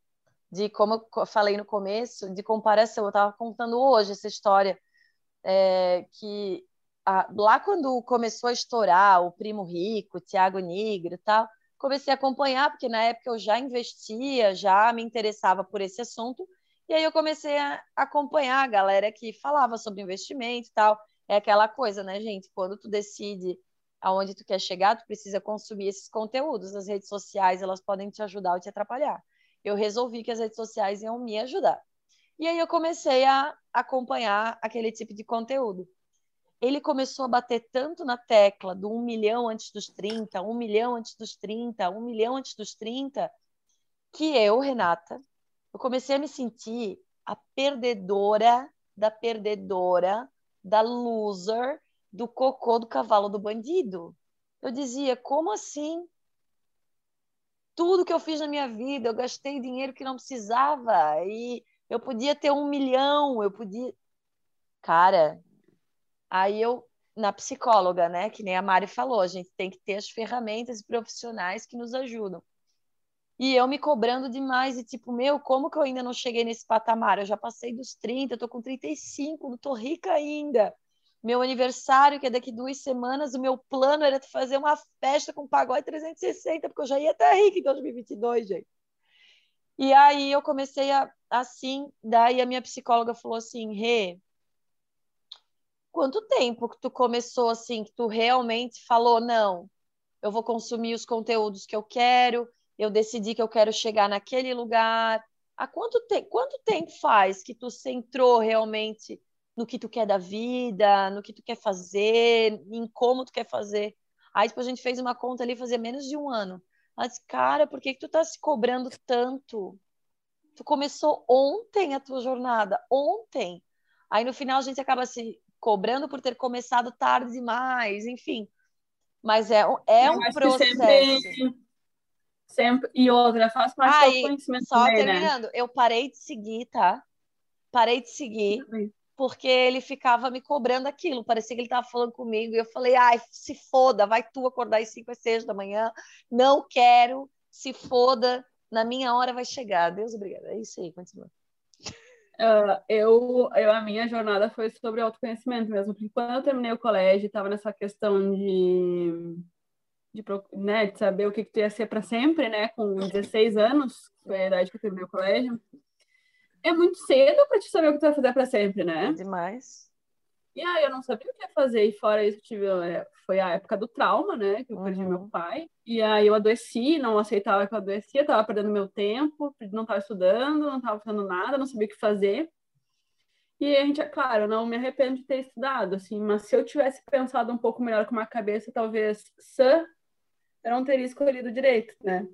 de como eu falei no começo, de comparação. Eu estava contando hoje essa história, é, que a- lá quando começou a estourar o Primo Rico, o Tiago Nigro e tal, comecei a acompanhar, porque na época eu já investia, já me interessava por esse assunto, e aí eu comecei a acompanhar a galera que falava sobre investimento e tal. É aquela coisa, né, gente? Quando tu decide aonde tu quer chegar, tu precisa consumir esses conteúdos. As redes sociais, elas podem te ajudar ou te atrapalhar. Eu resolvi que as redes sociais iam me ajudar. E aí eu comecei a acompanhar aquele tipo de conteúdo. Ele começou a bater tanto na tecla do 1 milhão antes dos 30, 1 milhão antes dos 30, 1 milhão antes dos 30, que eu, Renata, eu comecei a me sentir a perdedora da perdedora, da loser, do cocô do cavalo do bandido. Eu dizia, como assim? Tudo que eu fiz na minha vida, eu gastei dinheiro que não precisava e eu podia ter um milhão, eu podia. Cara, aí eu, na psicóloga, né, que nem a Mari falou, a gente tem que ter as ferramentas profissionais que nos ajudam. E eu me cobrando demais, e tipo, meu, como que eu ainda não cheguei nesse patamar? Eu já passei dos 30, eu tô com 35, não tô rica ainda. Meu aniversário, que é daqui duas semanas, o meu plano era fazer uma festa com pagode 360, porque eu já ia estar rica em 2022, gente. E aí eu comecei a, assim, daí a minha psicóloga falou assim, Rê, quanto tempo que tu começou assim, que tu realmente falou, não, eu vou consumir os conteúdos que eu quero, eu decidi que eu quero chegar naquele lugar. Há quanto, te quanto tempo faz que tu centrou realmente no que tu quer da vida, no que tu quer fazer, em como tu quer fazer? Aí depois a gente fez uma conta ali, fazia menos de um ano. Ela disse, cara, por que, que tu tá se cobrando tanto? Tu começou ontem a tua jornada, ontem. Aí no final a gente acaba se cobrando por ter começado tarde demais, enfim. Mas é, é um processo. sempre- Sempre. E outra, faz parte Ah, do conhecimento Só também, né? terminando, eu parei de seguir, tá? Parei de seguir, porque ele ficava me cobrando aquilo. Parecia que ele estava falando comigo. E eu falei, ai, se foda, vai tu acordar às 5 às 6 da manhã. Não quero, se foda. Na minha hora vai chegar. Deus obrigado. É isso aí, continua. Ah, eu, eu, a minha jornada foi sobre autoconhecimento mesmo, porque quando eu terminei o colégio, estava nessa questão de, de, né, de saber o que, que tu ia ser para sempre, né, com 16 anos, foi a idade que eu terminei o colégio. É muito cedo para te saber o que tu vai fazer para sempre, né? Demais. E aí eu não sabia o que ia fazer, e fora isso, tive, é, foi a época do trauma, né, que eu perdi Uhum. meu pai, e aí eu adoeci, não aceitava que eu adoecia, estava perdendo meu tempo, não estava estudando, não estava fazendo nada, não sabia o que fazer. E a gente, é claro, não me arrependo de ter estudado, assim, mas se eu tivesse pensado um pouco melhor com uma cabeça, talvez sã, eu não teria escolhido direito, né?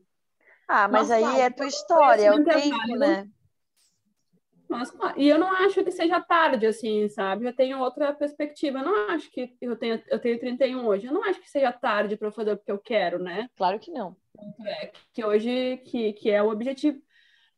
Ah, mas aí é tua história, é o é tempo, válido. né? Mas, e eu não acho que seja tarde, assim, sabe? Eu tenho outra perspectiva. Eu não acho que eu tenho, eu tenho 31 hoje. Eu não acho que seja tarde para eu fazer o que eu quero, né? Claro que não. É, que hoje que, que é o objetivo.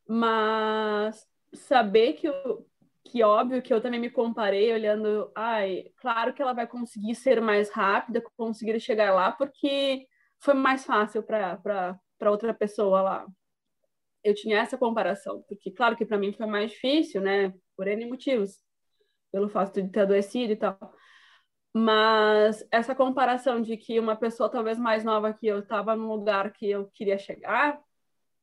Mas saber que, eu, que óbvio que eu também me comparei olhando, ai, claro que ela vai conseguir ser mais rápida, conseguir chegar lá, porque foi mais fácil para outra pessoa lá. Eu tinha essa comparação, porque claro que para mim foi mais difícil, né? Por N motivos, pelo fato de ter adoecido e tal. Mas essa comparação de que uma pessoa talvez mais nova que eu estava num lugar que eu queria chegar,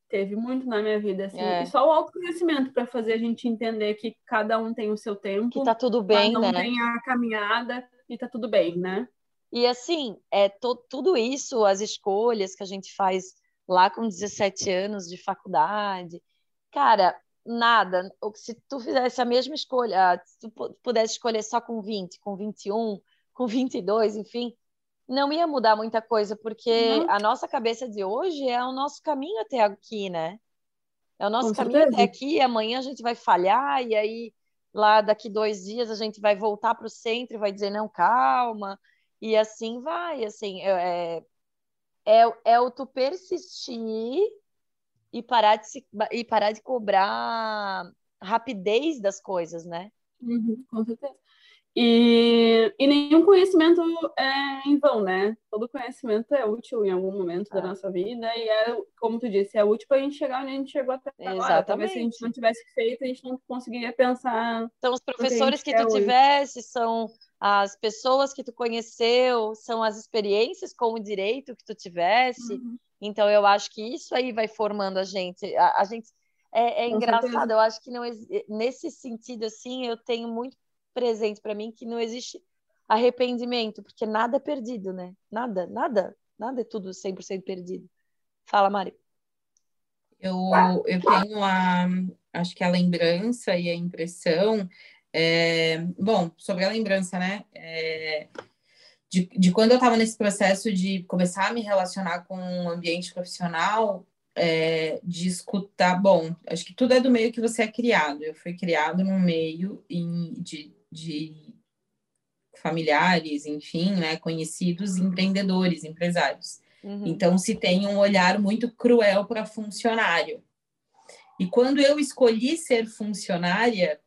teve muito na minha vida, assim. É. E só o autoconhecimento para fazer a gente entender que cada um tem o seu tempo, Que tá tudo bem, cada um né? tem a caminhada e tá tudo bem, né? E assim, é to- tudo isso, as escolhas que a gente faz lá com 17 anos de faculdade, cara, nada. Se tu fizesse a mesma escolha, ah, se tu pu- pudesse escolher só com 20, com 21, com 22, enfim, não ia mudar muita coisa, porque Não. a nossa cabeça de hoje é o nosso caminho até aqui, né? É o nosso Com caminho certeza. até aqui, e amanhã a gente vai falhar, e aí lá daqui dois dias a gente vai voltar para o centro e vai dizer, não, calma. E assim vai, assim, é, é, é o tu persistir e parar de, se, e parar de cobrar rapidez das coisas, né? Uhum, com certeza. E, e nenhum conhecimento é em vão, né? Todo conhecimento é útil em algum momento da Ah. nossa vida e é, como tu disse, é útil para a gente chegar onde a gente chegou até agora. Talvez se a gente Exatamente. não tivesse feito, a gente não conseguiria pensar. São os professores que quer tu hoje. tivesse, são as pessoas que tu conheceu, são as experiências com o direito que tu tivesse. Uhum. Então, eu acho que isso aí vai formando a gente. A, a gente é, é engraçado, certeza. eu acho que não ex- nesse sentido assim, eu tenho muito presente para mim que não existe arrependimento, porque nada é perdido, né? Nada, nada, nada é tudo 100% perdido. Fala, Mari. Eu, eu tenho a, acho que a lembrança e a impressão, é, bom, sobre a lembrança, né? É, de, de quando eu estava nesse processo de começar a me relacionar com o ambiente profissional, é, de escutar, bom, acho que tudo é do meio que você é criado. Eu fui criado num meio em, de, de familiares, enfim, né, conhecidos empreendedores, empresários. Uhum. Então, se tem um olhar muito cruel para funcionário. E quando eu escolhi ser funcionária,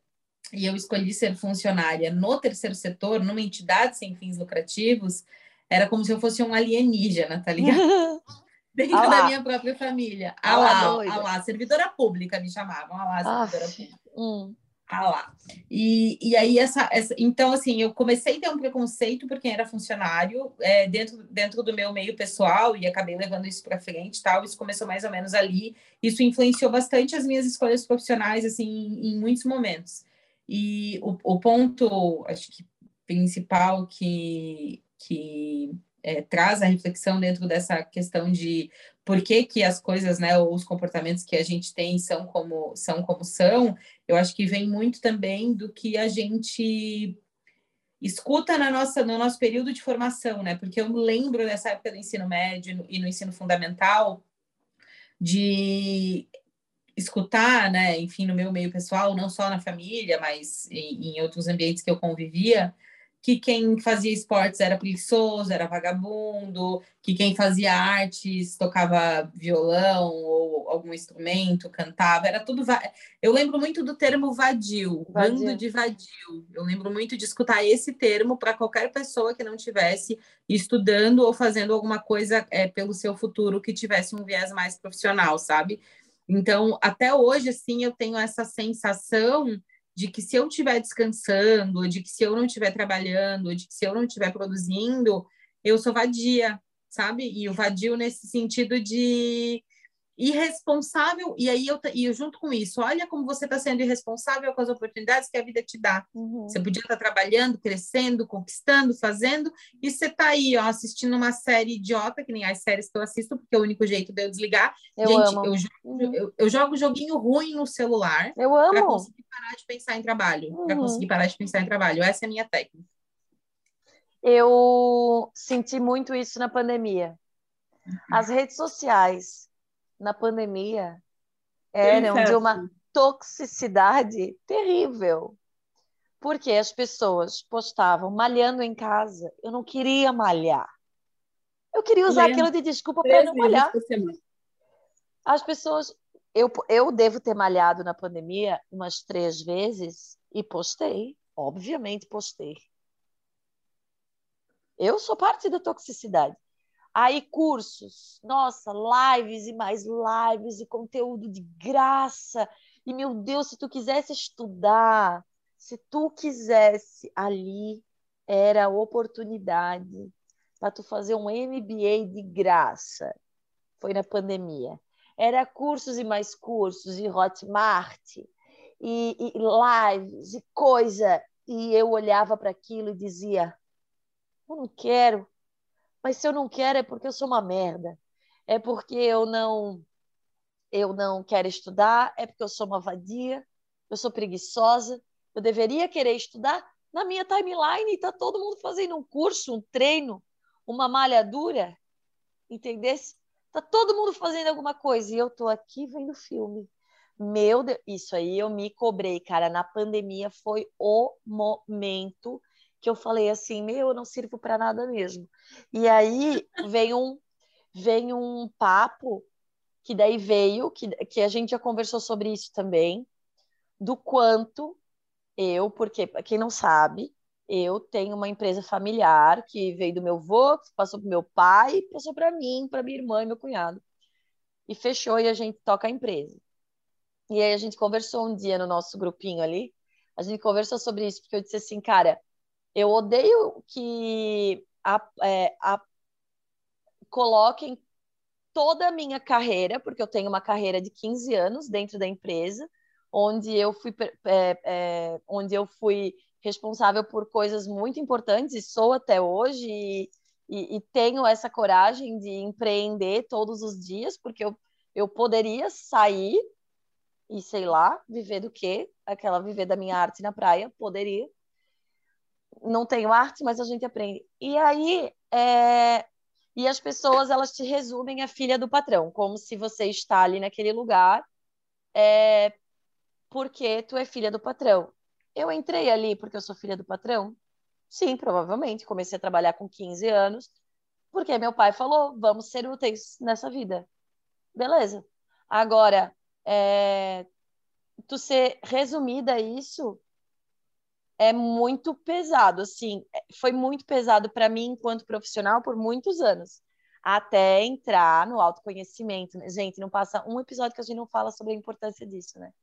e eu escolhi ser funcionária no terceiro setor, numa entidade sem fins lucrativos, era como se eu fosse um alienígena, tá ligado? Dentro Ah da minha própria família. Ah Ah ah lá, servidora pública me chamavam. Ah lá, Ah, servidora pública. hum, Ah lá. E, e aí, essa, essa. Então, assim, eu comecei a ter um preconceito por quem era funcionário é, dentro, dentro do meu meio pessoal e acabei levando isso para frente tal. Isso começou mais ou menos ali. Isso influenciou bastante as minhas escolhas profissionais, assim, em, em muitos momentos. E o, o ponto, acho que principal que, que é, traz a reflexão dentro dessa questão de por que, que as coisas, né, ou os comportamentos que a gente tem são como são, como são eu acho que vem muito também do que a gente escuta na nossa, no nosso período de formação, né? Porque eu lembro dessa época do ensino médio e no ensino fundamental de escutar, né? Enfim, no meu meio pessoal, não só na família, mas em, em outros ambientes que eu convivia, que quem fazia esportes era preguiçoso, era vagabundo, que quem fazia artes tocava violão ou algum instrumento, cantava, era tudo. Va... Eu lembro muito do termo vadio, vadio, bando de vadio. Eu lembro muito de escutar esse termo para qualquer pessoa que não tivesse estudando ou fazendo alguma coisa é, pelo seu futuro que tivesse um viés mais profissional, sabe? Então, até hoje, assim, eu tenho essa sensação de que se eu estiver descansando, de que se eu não estiver trabalhando, de que se eu não estiver produzindo, eu sou vadia, sabe? E o vadio nesse sentido de irresponsável, e aí eu, e eu junto com isso, olha como você está sendo irresponsável com as oportunidades que a vida te dá. Uhum. Você podia estar tá trabalhando, crescendo, conquistando, fazendo, e você está aí, ó, assistindo uma série idiota, que nem as séries que eu assisto, porque é o único jeito de eu desligar. Eu Gente, amo. Eu, uhum. eu, eu, jogo joguinho ruim no celular eu amo. para conseguir parar de pensar em trabalho. Uhum. Para conseguir parar de pensar em trabalho. Essa é a minha técnica. Eu senti muito isso na pandemia. As redes sociais na pandemia eram de uma toxicidade terrível. Porque as pessoas postavam malhando em casa. Eu não queria malhar. Eu queria usar Lendo. aquilo de desculpa para não malhar. As pessoas. Eu, eu devo ter malhado na pandemia umas três vezes e postei. Obviamente postei. Eu sou parte da toxicidade. Aí cursos, nossa, lives e mais lives e conteúdo de graça. E meu Deus, se tu quisesse estudar, se tu quisesse ali, era a oportunidade para tu fazer um MBA de graça. Foi na pandemia. Era cursos e mais cursos, e Hotmart, e, e lives, e coisa. E eu olhava para aquilo e dizia: eu não quero, mas se eu não quero é porque eu sou uma merda. É porque eu não eu não quero estudar, é porque eu sou uma vadia, eu sou preguiçosa, eu deveria querer estudar. Na minha timeline está todo mundo fazendo um curso, um treino, uma malhadura, entendesse? Tá todo mundo fazendo alguma coisa e eu tô aqui vendo filme. Meu Deus, isso aí eu me cobrei, cara. Na pandemia foi o momento que eu falei assim, meu, eu não sirvo para nada mesmo. E aí vem um vem um papo que daí veio, que, que a gente já conversou sobre isso também, do quanto eu, porque quem não sabe, eu tenho uma empresa familiar que veio do meu avô, passou para meu pai, passou para mim, para minha irmã e meu cunhado. E fechou e a gente toca a empresa. E aí a gente conversou um dia no nosso grupinho ali, a gente conversou sobre isso, porque eu disse assim, cara, eu odeio que a, é, a, coloquem toda a minha carreira, porque eu tenho uma carreira de 15 anos dentro da empresa, onde eu fui, é, é, onde eu fui responsável por coisas muito importantes e sou até hoje e, e, e, tenho essa coragem de empreender todos os dias, porque eu, eu poderia sair e, sei lá, viver do quê? Aquela viver da minha arte na praia, poderia, não tenho arte, mas a gente aprende. E aí, é... e as pessoas elas te resumem a filha do patrão, como se você está ali naquele lugar, é... porque tu é filha do patrão. Eu entrei ali porque eu sou filha do patrão? Sim, provavelmente. Comecei a trabalhar com 15 anos, porque meu pai falou: vamos ser úteis nessa vida. Beleza. Agora, é... tu ser resumida isso é muito pesado, assim, é, foi muito pesado para mim enquanto profissional por muitos anos, até entrar no autoconhecimento. Né? Gente, não passa um episódio que a gente não fala sobre a importância disso, né?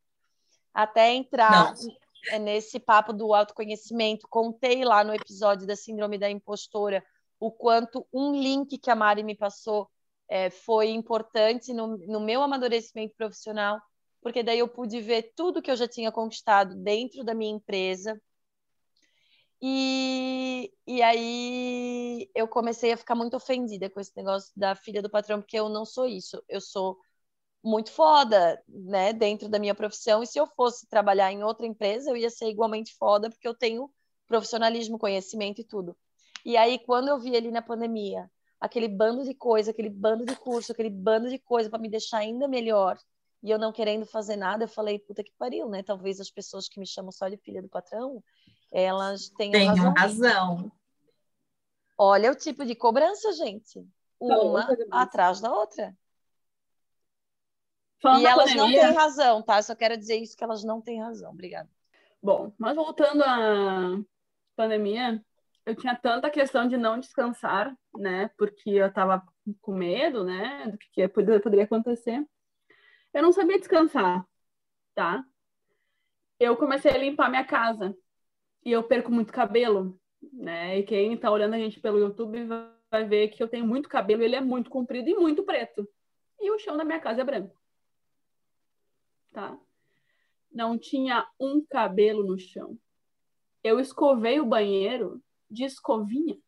Até entrar não. É, nesse papo do autoconhecimento, contei lá no episódio da síndrome da impostora o quanto um link que a Mari me passou é, foi importante no, no meu amadurecimento profissional, porque daí eu pude ver tudo que eu já tinha conquistado dentro da minha empresa, e, e aí eu comecei a ficar muito ofendida com esse negócio da filha do patrão, porque eu não sou isso. Eu sou muito foda, né, dentro da minha profissão. E se eu fosse trabalhar em outra empresa, eu ia ser igualmente foda, porque eu tenho profissionalismo, conhecimento e tudo. E aí, quando eu vi ali na pandemia, aquele bando de coisa, aquele bando de curso, aquele bando de coisa para me deixar ainda melhor, e eu não querendo fazer nada, eu falei, puta que pariu, né? Talvez as pessoas que me chamam só de filha do patrão elas Tenham razão. razão. Olha o tipo de cobrança, gente. Uma atrás da outra. Falando E elas não têm razão, tá? Eu só quero dizer isso que elas não têm razão. Obrigada. Bom, mas voltando à pandemia, eu tinha tanta questão de não descansar, né? Porque eu tava com medo, né? Do que poderia, poderia acontecer. Eu não sabia descansar, tá? Eu comecei a limpar minha casa. E eu perco muito cabelo, né? E quem tá olhando a gente pelo YouTube vai ver que eu tenho muito cabelo, ele é muito comprido e muito preto. E o chão da minha casa é branco. Tá? não tinha um cabelo no chão. Eu escovei o banheiro de escovinha.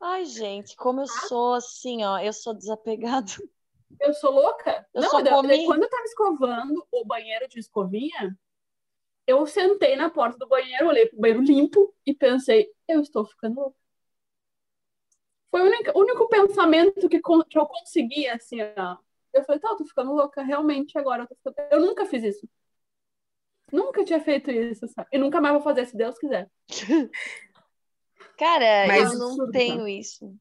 Ai, gente, como eu sou assim, ó, eu sou desapegado. Eu sou louca? Eu não, daí- comi. quando eu tava escovando o banheiro de escovinha, eu sentei na porta do banheiro, olhei pro banheiro limpo e pensei, eu estou ficando louca. Foi o único, único pensamento que, que eu consegui, assim, ó. Eu falei, tá, eu tô ficando louca, realmente agora eu tô ficando... Eu nunca fiz isso. Nunca tinha feito isso, sabe? E nunca mais vou fazer, se Deus quiser. Cara, Mas- eu não Absurdo, tenho isso.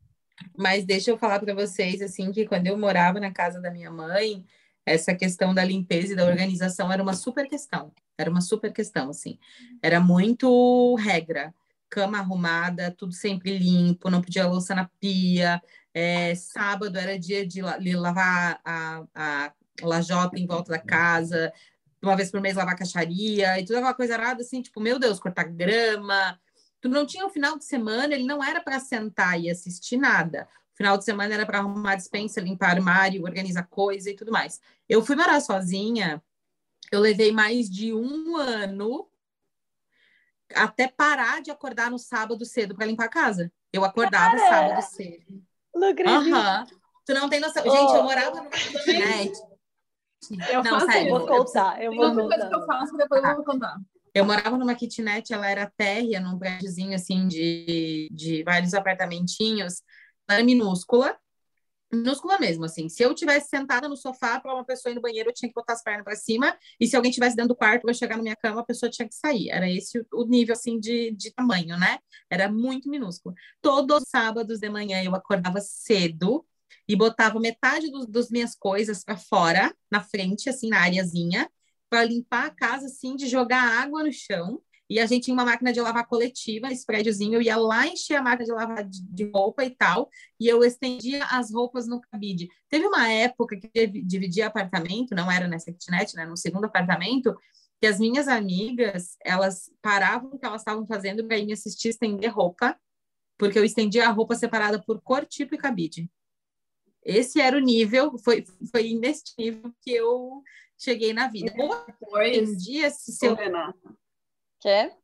Mas deixa eu falar para vocês assim que quando eu morava na casa da minha mãe, essa questão da limpeza e da organização era uma super questão. Era uma super questão assim. Era muito regra. Cama arrumada, tudo sempre limpo, não podia louça na pia. É, sábado era dia de, la- de lavar a, a lajota em volta da casa, uma vez por mês lavar caixaria e tudo aquela coisa arada assim, tipo, meu Deus, cortar grama, tu não tinha o final de semana, ele não era para sentar e assistir nada. Final de semana era para arrumar dispensa, limpar armário, organizar coisa e tudo mais. Eu fui morar sozinha, eu levei mais de um ano até parar de acordar no sábado cedo para limpar a casa. Eu acordava sábado cedo. Não acredito. Aham. Tu não tem noção. Oh. Gente, eu morava numa kitnet. Eu Não, faço sério, Vou isso. contar, eu vou coisa contar. que eu faço, depois eu vou contar. Eu morava numa kitnet, ela era térrea, num prédiozinho assim de, de vários apartamentinhos. Era minúscula, minúscula mesmo, assim. Se eu tivesse sentada no sofá para uma pessoa ir no banheiro, eu tinha que botar as pernas para cima. E se alguém tivesse dentro do quarto para chegar na minha cama, a pessoa tinha que sair. Era esse o, nível assim de, de tamanho, né? Era muito minúsculo. Todos os sábados de manhã eu acordava cedo e botava metade dos, das minhas coisas para fora, na frente, assim, na areazinha, para limpar a casa, assim, de jogar água no chão. E a gente tinha uma máquina de lavar coletiva, esse prédiozinho, eu ia lá encher a máquina de lavar de, de roupa e tal, e eu estendia as roupas no cabide. Teve uma época que dividia apartamento, não era nessa kitnet, né, no segundo apartamento, que as minhas amigas, elas paravam o que elas estavam fazendo para ir me assistir estender roupa, porque eu estendia a roupa separada por cor, tipo e cabide. Esse era o nível, foi, foi nesse nível que eu cheguei na vida. Hoje em dia, se eu Renata, Quer?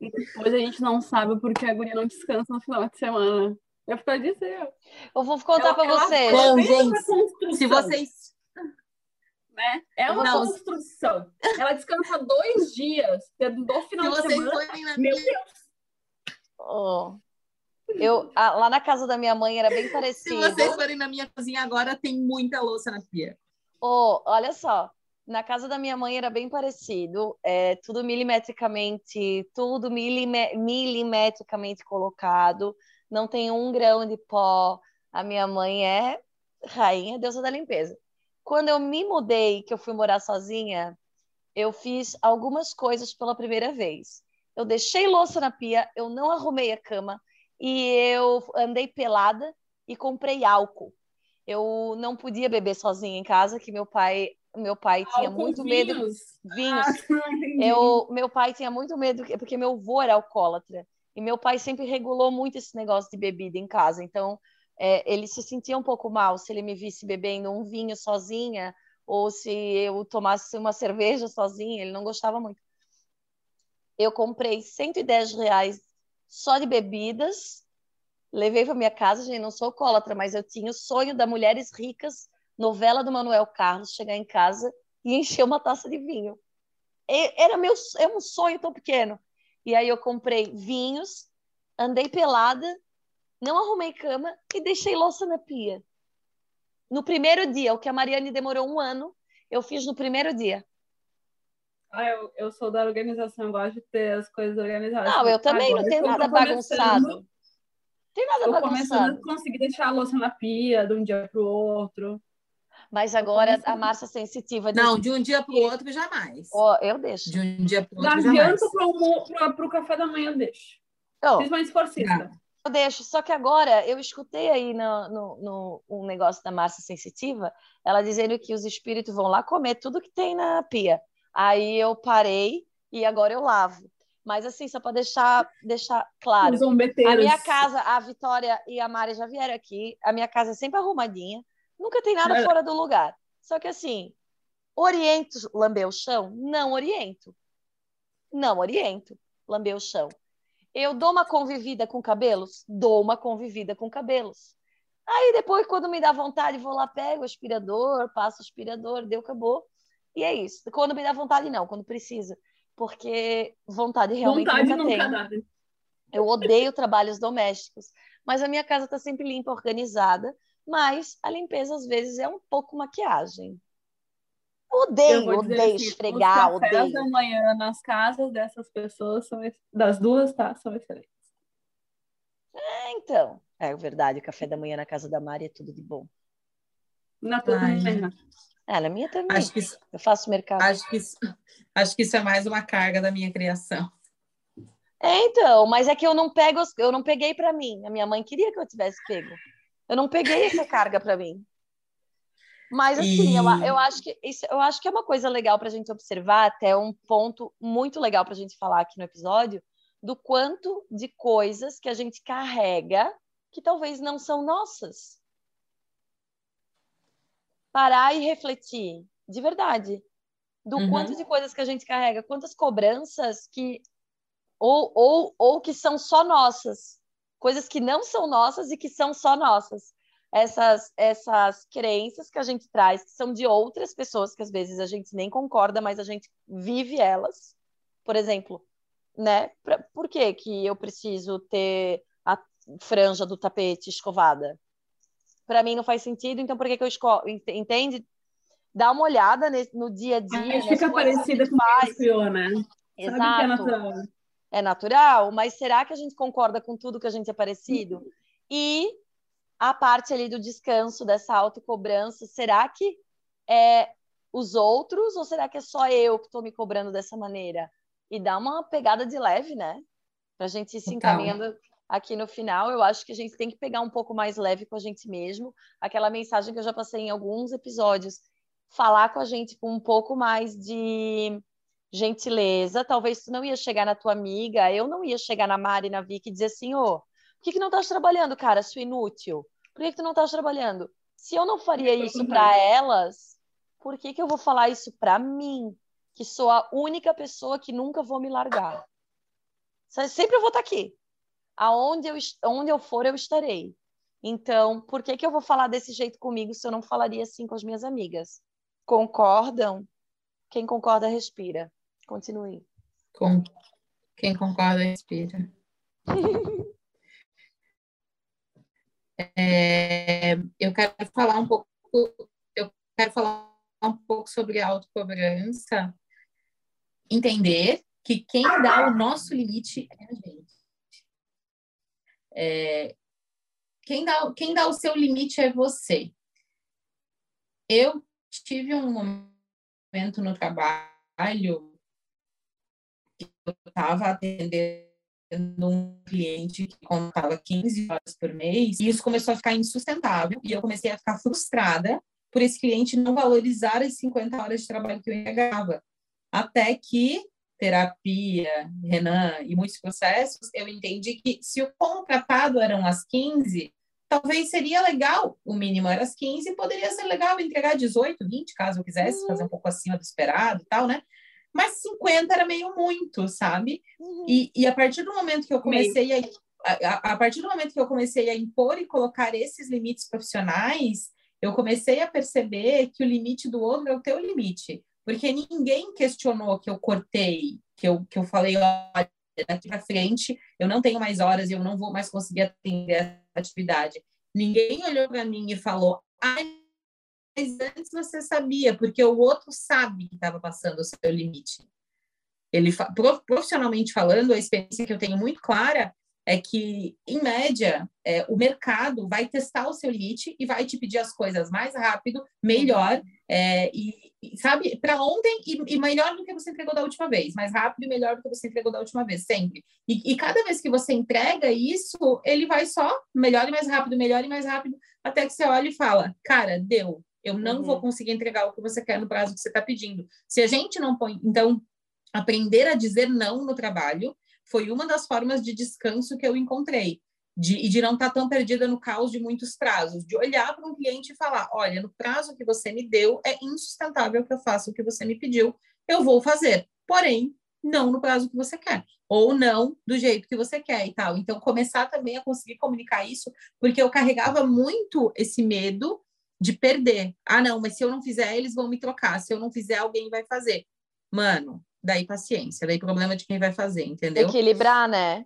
e depois a gente não sabe porque a guria não descansa no final de semana. Eu dizer. Eu vou contar pra Ela- vocês. gente, se vocês Né? É uma Não. construção. Ela descansa dois dias do Se final de vocês semana. forem na Meu minha, Deus, Oh. Eu, ah, lá na casa da minha mãe era bem se parecido. vocês forem na minha cozinha agora, tem muita louça na pia. Oh, olha só, na casa da minha mãe era bem parecido, é, tudo milimetricamente, tudo milime- milimetricamente colocado, não tem um grão de pó. A minha mãe é rainha, deusa da limpeza. Quando eu me mudei, que eu fui morar sozinha, eu fiz algumas coisas pela primeira vez. Eu deixei louça na pia, eu não arrumei a cama e eu andei pelada e comprei álcool. Eu não podia beber sozinha em casa, que meu pai, meu pai tinha álcool, muito medo vinhos. vinhos. Ah. Eu, meu pai tinha muito medo, porque meu avô era alcoólatra. E meu pai sempre regulou muito esse negócio de bebida em casa. Então, é, ele se sentia um pouco mal se ele me visse bebendo um vinho sozinha ou se eu tomasse uma cerveja sozinha. Ele não gostava muito. Eu comprei 110 reais só de bebidas, levei para minha casa. Gente, não sou alcoólatra, mas eu tinha o sonho da Mulheres Ricas, novela do Manuel Carlos, chegar em casa e encher uma taça de vinho era meu é um sonho tão pequeno. E aí eu comprei vinhos, andei pelada, não arrumei cama e deixei louça na pia. No primeiro dia, o que a Mariane demorou um ano, eu fiz no primeiro dia. Ah, eu, eu sou da organização, eu gosto de ter as coisas organizadas. Não, eu também Agora, não tenho eu nada bagunçado. Não tem nada começando bagunçado. a conseguir deixar a louça na pia de um dia pro outro. Mas agora a. Márcia sensitiva Não, de um dia para o outro, jamais. ó, eu deixo. De um dia para o Da outro, jamais. janta pro, almo- pro, pro café da manhã eu deixo. Ó, Principalmente se for sexta. eu deixo. Só que agora eu escutei aí no, no, no um negócio da Márcia sensitiva, ela dizendo que os espíritos vão lá comer tudo que tem na pia. Aí eu parei e agora eu lavo. Mas assim, só para deixar, deixar claro. A minha casa, a Vitória e a Mari já vieram aqui. A minha casa é sempre arrumadinha. Nunca tem nada fora do lugar. Só que assim, oriento lamber o chão? Não oriento. Não oriento lamber o chão. Eu dou uma convivida com cabelos? Dou uma convivida com cabelos. Aí depois, quando me dá vontade, vou lá, pego o aspirador, passo o aspirador, deu, acabou. E é isso. Quando me dá vontade, não, quando precisa. Porque vontade realmente Vontade nunca nunca dá. né? Eu odeio trabalhos domésticos, mas a minha casa está sempre limpa, organizada. Mas a limpeza às vezes é um pouco maquiagem. Odeio, odeio assim, esfregar, os odeio. da manhã nas casas dessas pessoas são das duas, tá? São excelentes. É, então, é verdade, o café da manhã na casa da Mari é tudo de bom. Na tua manhã. É, na minha também. Acho que, isso- Eu faço mercado. acho, que isso, acho que isso é mais uma carga da minha criação. É, então, mas é que eu não pego, eu não peguei para mim. A minha mãe queria que eu tivesse pego. Eu não peguei essa carga para mim. Mas assim, E- eu, eu acho que isso, eu acho que é uma coisa legal para a gente observar, até um ponto muito legal para a gente falar aqui no episódio, do quanto de coisas que a gente carrega que talvez não são nossas. Parar e refletir, de verdade, do Uhum. quanto de coisas que a gente carrega, quantas cobranças que ou, ou, ou que são só nossas, coisas que não são nossas e que são só nossas. Essas, essas crenças que a gente traz, que são de outras pessoas, que às vezes a gente nem concorda, mas a gente vive elas. Por exemplo, né? Pra, por que, que eu preciso ter a franja do tapete escovada? Para mim não faz sentido, então por que, que eu escovo? Ent- Entende? Dá uma olhada nesse- no dia a dia. Nas fica parecida com o que faz. Deus criou, né? É Exato. É natural, mas será que a gente concorda com tudo que a gente é parecido? E a parte ali do descanso, dessa autocobrança, será que é os outros ou será que é só eu que estou me cobrando dessa maneira? E dá uma pegada de leve, né? Pra gente ir se encaminhando aqui no final, eu acho que a gente tem que pegar um pouco mais leve com a gente mesmo. Aquela mensagem que eu já passei em alguns episódios, falar com a gente com um pouco mais de gentileza. Talvez tu não ia chegar na tua amiga, eu não ia chegar na Mari, na Vicky e dizer assim, ô, por que, que não estás trabalhando, cara, sua inútil? Por que, que tu não estás trabalhando? Se eu não faria isso para elas, por que, que eu vou falar isso para mim, que sou a única pessoa que nunca vou me largar? Se- Sempre eu vou estar aqui. Aonde eu, onde eu for, eu estarei. Então, por que, que eu vou falar desse jeito comigo se eu não falaria assim com as minhas amigas? Concordam? Quem concorda, respira. Continue. Com quem concorda, respira. É, eu quero falar um pouco, eu quero falar um pouco sobre autocobrança, entender que quem dá o nosso limite é a gente. É, quem, dá, quem dá o seu limite é você. Eu tive um momento no trabalho estava atendendo um cliente que contava 15 horas por mês, e isso começou a ficar insustentável, e eu comecei a ficar frustrada por esse cliente não valorizar as 50 horas de trabalho que eu entregava. Até que terapia, Renan e muitos processos, eu entendi que se o contratado eram as 15, talvez seria legal, o mínimo era as 15, poderia ser legal entregar 18, 20, caso eu quisesse, fazer um pouco acima do esperado e tal, né? Mas 50 era meio muito, sabe? E, e a partir do momento que eu comecei a, a, a partir do momento que eu comecei a impor e colocar esses limites profissionais, eu comecei a perceber que o limite do outro é o teu limite. Porque ninguém questionou que eu cortei, que eu, que eu falei, olha, daqui para frente eu não tenho mais horas e eu não vou mais conseguir atender essa atividade. Ninguém olhou para mim e falou, ai, antes você sabia, porque o outro sabe que estava passando o seu limite. Ele profissionalmente falando, a experiência que eu tenho muito clara é que, em média, é, o mercado vai testar o seu limite e vai te pedir as coisas mais rápido, melhor, é, e, e, sabe, para ontem e, e, melhor do que você entregou da última vez, mais rápido e melhor do que você entregou da última vez, sempre. E, e cada vez que você entrega isso, ele vai só melhor e mais rápido, melhor e mais rápido, até que você olha e fala, cara, deu, eu não uhum. vou conseguir entregar o que você quer no prazo que você está pedindo. Se a gente não põe, então, aprender a dizer não no trabalho foi uma das formas de descanso que eu encontrei. De, e de não estar tá tão perdida no caos de muitos prazos, de olhar para um cliente e falar: olha, no prazo que você me deu, é insustentável que eu faça o que você me pediu, eu vou fazer, porém, não no prazo que você quer, ou não do jeito que você quer e tal. Então, começar também a conseguir comunicar isso, porque eu carregava muito esse medo de perder. Ah, não, mas se eu não fizer, eles vão me trocar, se eu não fizer, alguém vai fazer. Mano, daí paciência, daí problema de quem vai fazer, entendeu? Equilibrar, né?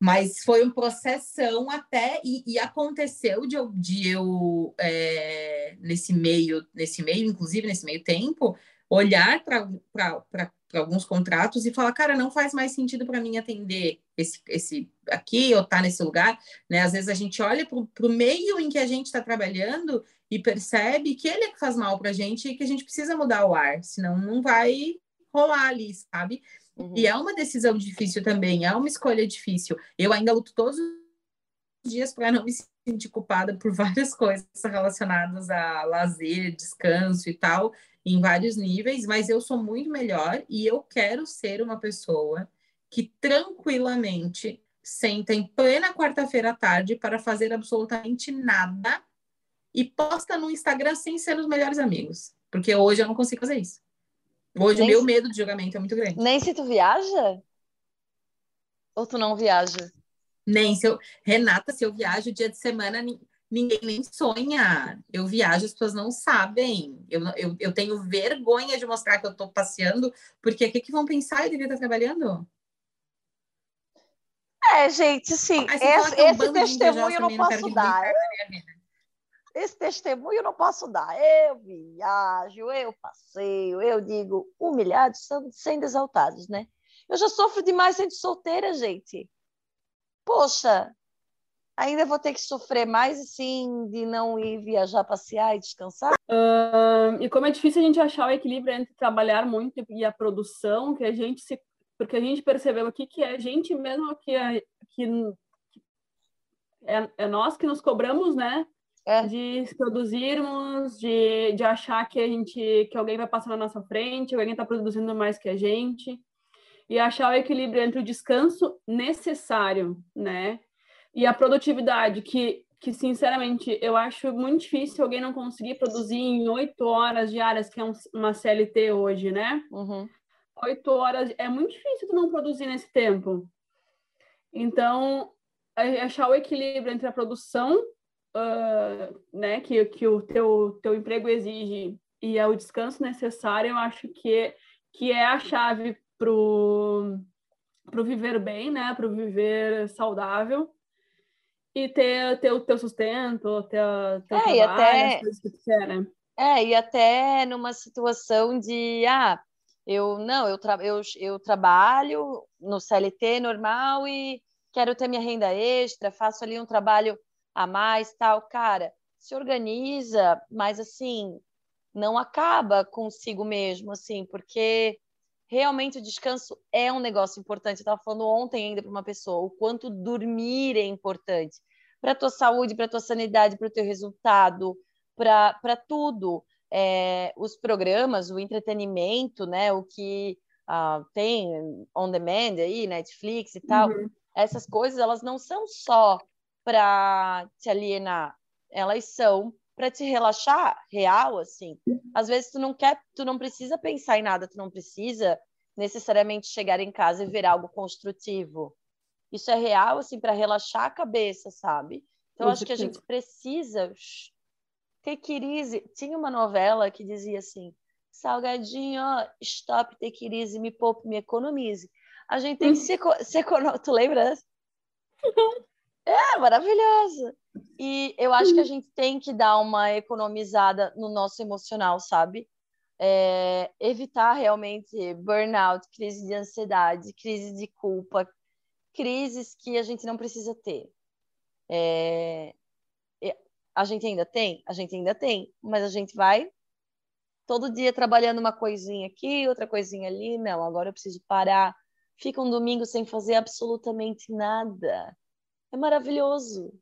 Mas foi um processão até, e, e aconteceu de eu, de eu é, nesse meio, nesse meio, inclusive nesse meio tempo, olhar para alguns contratos e falar, cara, não faz mais sentido para mim atender esse, esse aqui ou tá nesse lugar, né? Às vezes a gente olha para o meio em que a gente está trabalhando e percebe que ele é que faz mal para a gente e que a gente precisa mudar o ar, senão não vai rolar ali, sabe? Uhum. E é uma decisão difícil também, é uma escolha difícil. Eu ainda luto todos os dias para não me sentir culpada por várias coisas relacionadas a lazer, descanso e tal, em vários níveis, mas eu sou muito melhor e eu quero ser uma pessoa que tranquilamente senta em plena quarta-feira à tarde para fazer absolutamente nada e posta no Instagram sem ser os melhores amigos. Porque hoje eu não consigo fazer isso. Hoje Nem o meu se... medo de julgamento é muito grande. Nem se tu viaja? Ou tu não viaja? Nem se eu. Renata, se eu viajo dia de semana, ninguém nem sonha. Eu viajo, as pessoas não sabem. Eu, eu, eu tenho vergonha de mostrar que eu tô passeando, porque o que, que vão pensar? Eu devia estar trabalhando. É, gente, sim. Esse, esse testemunho eu não posso dar esse testemunho eu não posso dar. Eu viajo, eu passeio, eu digo humilhados sendo exaltados, né? Eu já sofro demais sendo solteira, gente. Poxa, ainda vou ter que sofrer mais assim de não ir viajar, passear e descansar? Uh, e como é difícil a gente achar o equilíbrio entre trabalhar muito e a produção, que a gente se porque a gente percebeu aqui que é a gente mesmo que é, que é, é nós que nos cobramos, né? é. de produzirmos, de, de achar que a gente que alguém vai passar na nossa frente, alguém está produzindo mais que a gente, e achar o equilíbrio entre o descanso necessário, né? E a produtividade, que, que sinceramente eu acho muito difícil alguém não conseguir produzir em oito horas diárias, que é um, uma CLT hoje, né? Uhum. Oito horas é muito difícil tu não produzir nesse tempo. Então, achar o equilíbrio entre a produção uh, né, que, que o teu, teu emprego exige e é o descanso necessário, eu acho que, que é a chave para o viver bem, né, para o viver saudável e ter, ter o teu sustento, ter, ter é, trabalho, até... as coisas que tu quer, né? É, e até numa situação de, ah, eu não, eu, tra eu, eu trabalho no CLT normal e quero ter minha renda extra, faço ali um trabalho a mais, tal, cara, se organiza, mas assim, não acaba consigo mesmo, assim, porque realmente o descanso é um negócio importante. Eu estava falando ontem ainda para uma pessoa o quanto dormir é importante para a tua saúde, para a tua sanidade, para o teu resultado, para tudo. É, os programas, o entretenimento, né, o que uh, tem on demand aí, Netflix e tal, uhum. essas coisas, elas não são só para te alienar, elas são para te relaxar real, assim. Às vezes tu não quer, tu não precisa pensar em nada, tu não precisa necessariamente chegar em casa e ver algo construtivo. Isso é real, assim, para relaxar a cabeça, sabe? Então, acho que a gente precisa ter crise. Tinha uma novela que dizia assim: Salgadinho, stop, take crise, me poupe, me economize. A gente tem que se, se Tu lembra? É, maravilhosa. E eu acho que a gente tem que dar uma economizada no nosso emocional, sabe? é, evitar realmente burnout, crise de ansiedade, crise de culpa, crises que a gente não precisa ter. É, a gente ainda tem? A gente ainda tem, mas a gente vai todo dia trabalhando uma coisinha aqui, outra coisinha ali. Não, agora eu preciso parar. Fica um domingo sem fazer absolutamente nada. É maravilhoso.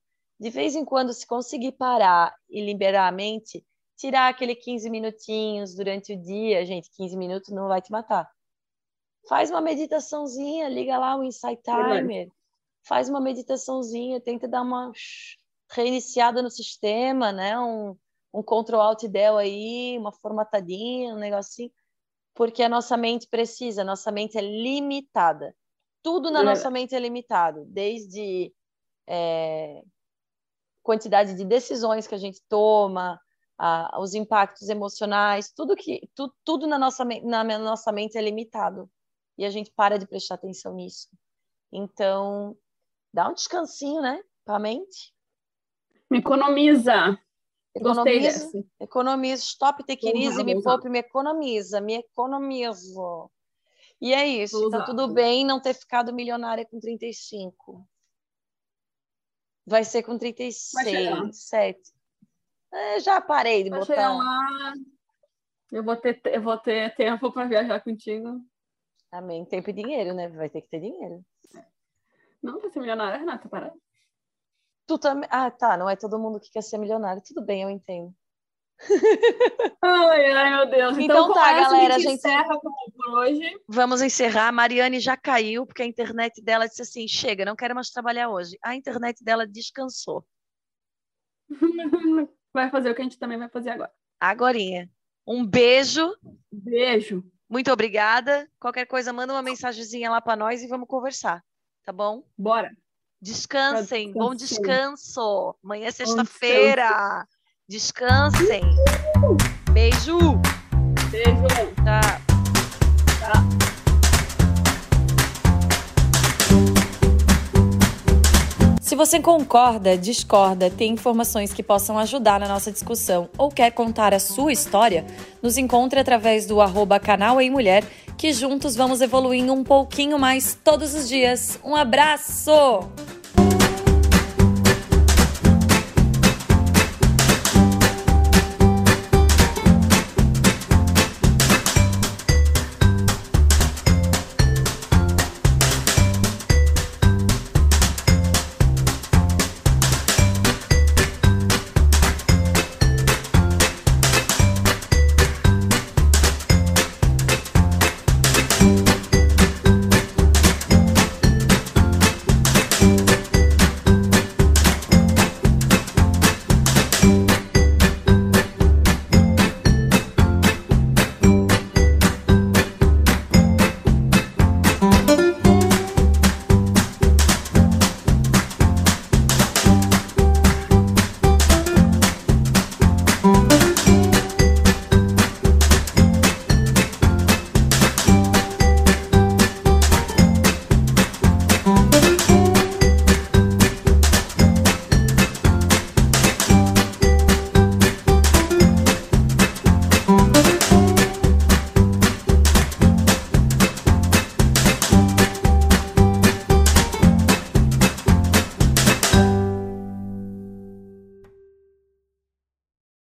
De vez em quando, se conseguir parar e liberar a mente, tirar aquele 15 minutinhos durante o dia, gente, 15 minutos não vai te matar. Faz uma meditaçãozinha, liga lá o Insight Timer, faz uma meditaçãozinha, tenta dar uma reiniciada no sistema, né? Um, um Ctrl Alt Del aí, uma formatadinha, um negocinho, porque a nossa mente precisa, a nossa mente é limitada. Tudo na é. nossa mente é limitado, desde é, quantidade de decisões que a gente toma, a, os impactos emocionais, tudo que tu, tudo na nossa, na nossa mente é limitado e a gente para de prestar atenção nisso. Então, dá um descansinho, né, para a mente. Economiza. Economiza, economiza, stop, easy, me poupe, me economiza, me economizo. E é isso, tá tudo bem não ter ficado milionária com 35. Vai ser com 36, 7. É, já parei de Vai botar. Lá, eu vou ter, eu vou ter tempo para viajar contigo. Amém. Tempo e dinheiro, né? Vai ter que ter dinheiro. Não, vai ser milionária, Renata, para. Tu também. Ah, tá. Não é todo mundo que quer ser milionário. Tudo bem, eu entendo. Ai, ai, meu Deus. Então, então tá, galera. A gente, encerra por hoje. Vamos encerrar. A Mariane já caiu, porque a internet dela disse assim: chega, não quero mais trabalhar hoje. A internet dela descansou. Vai fazer o que a gente também vai fazer agora. Agorinha. Um beijo. Beijo. Muito obrigada. Qualquer coisa, manda uma mensagenzinha lá para nós e vamos conversar. Tá bom? Bora. Descansem, bom descanso. Amanhã é sexta-feira. Descansem. Beijo. Beijo. Tá. Tá. Se você concorda, discorda, tem informações que possam ajudar na nossa discussão ou quer contar a sua história, nos encontre através do arroba canal em Mulher, que juntos vamos evoluindo um pouquinho mais todos os dias. Um abraço!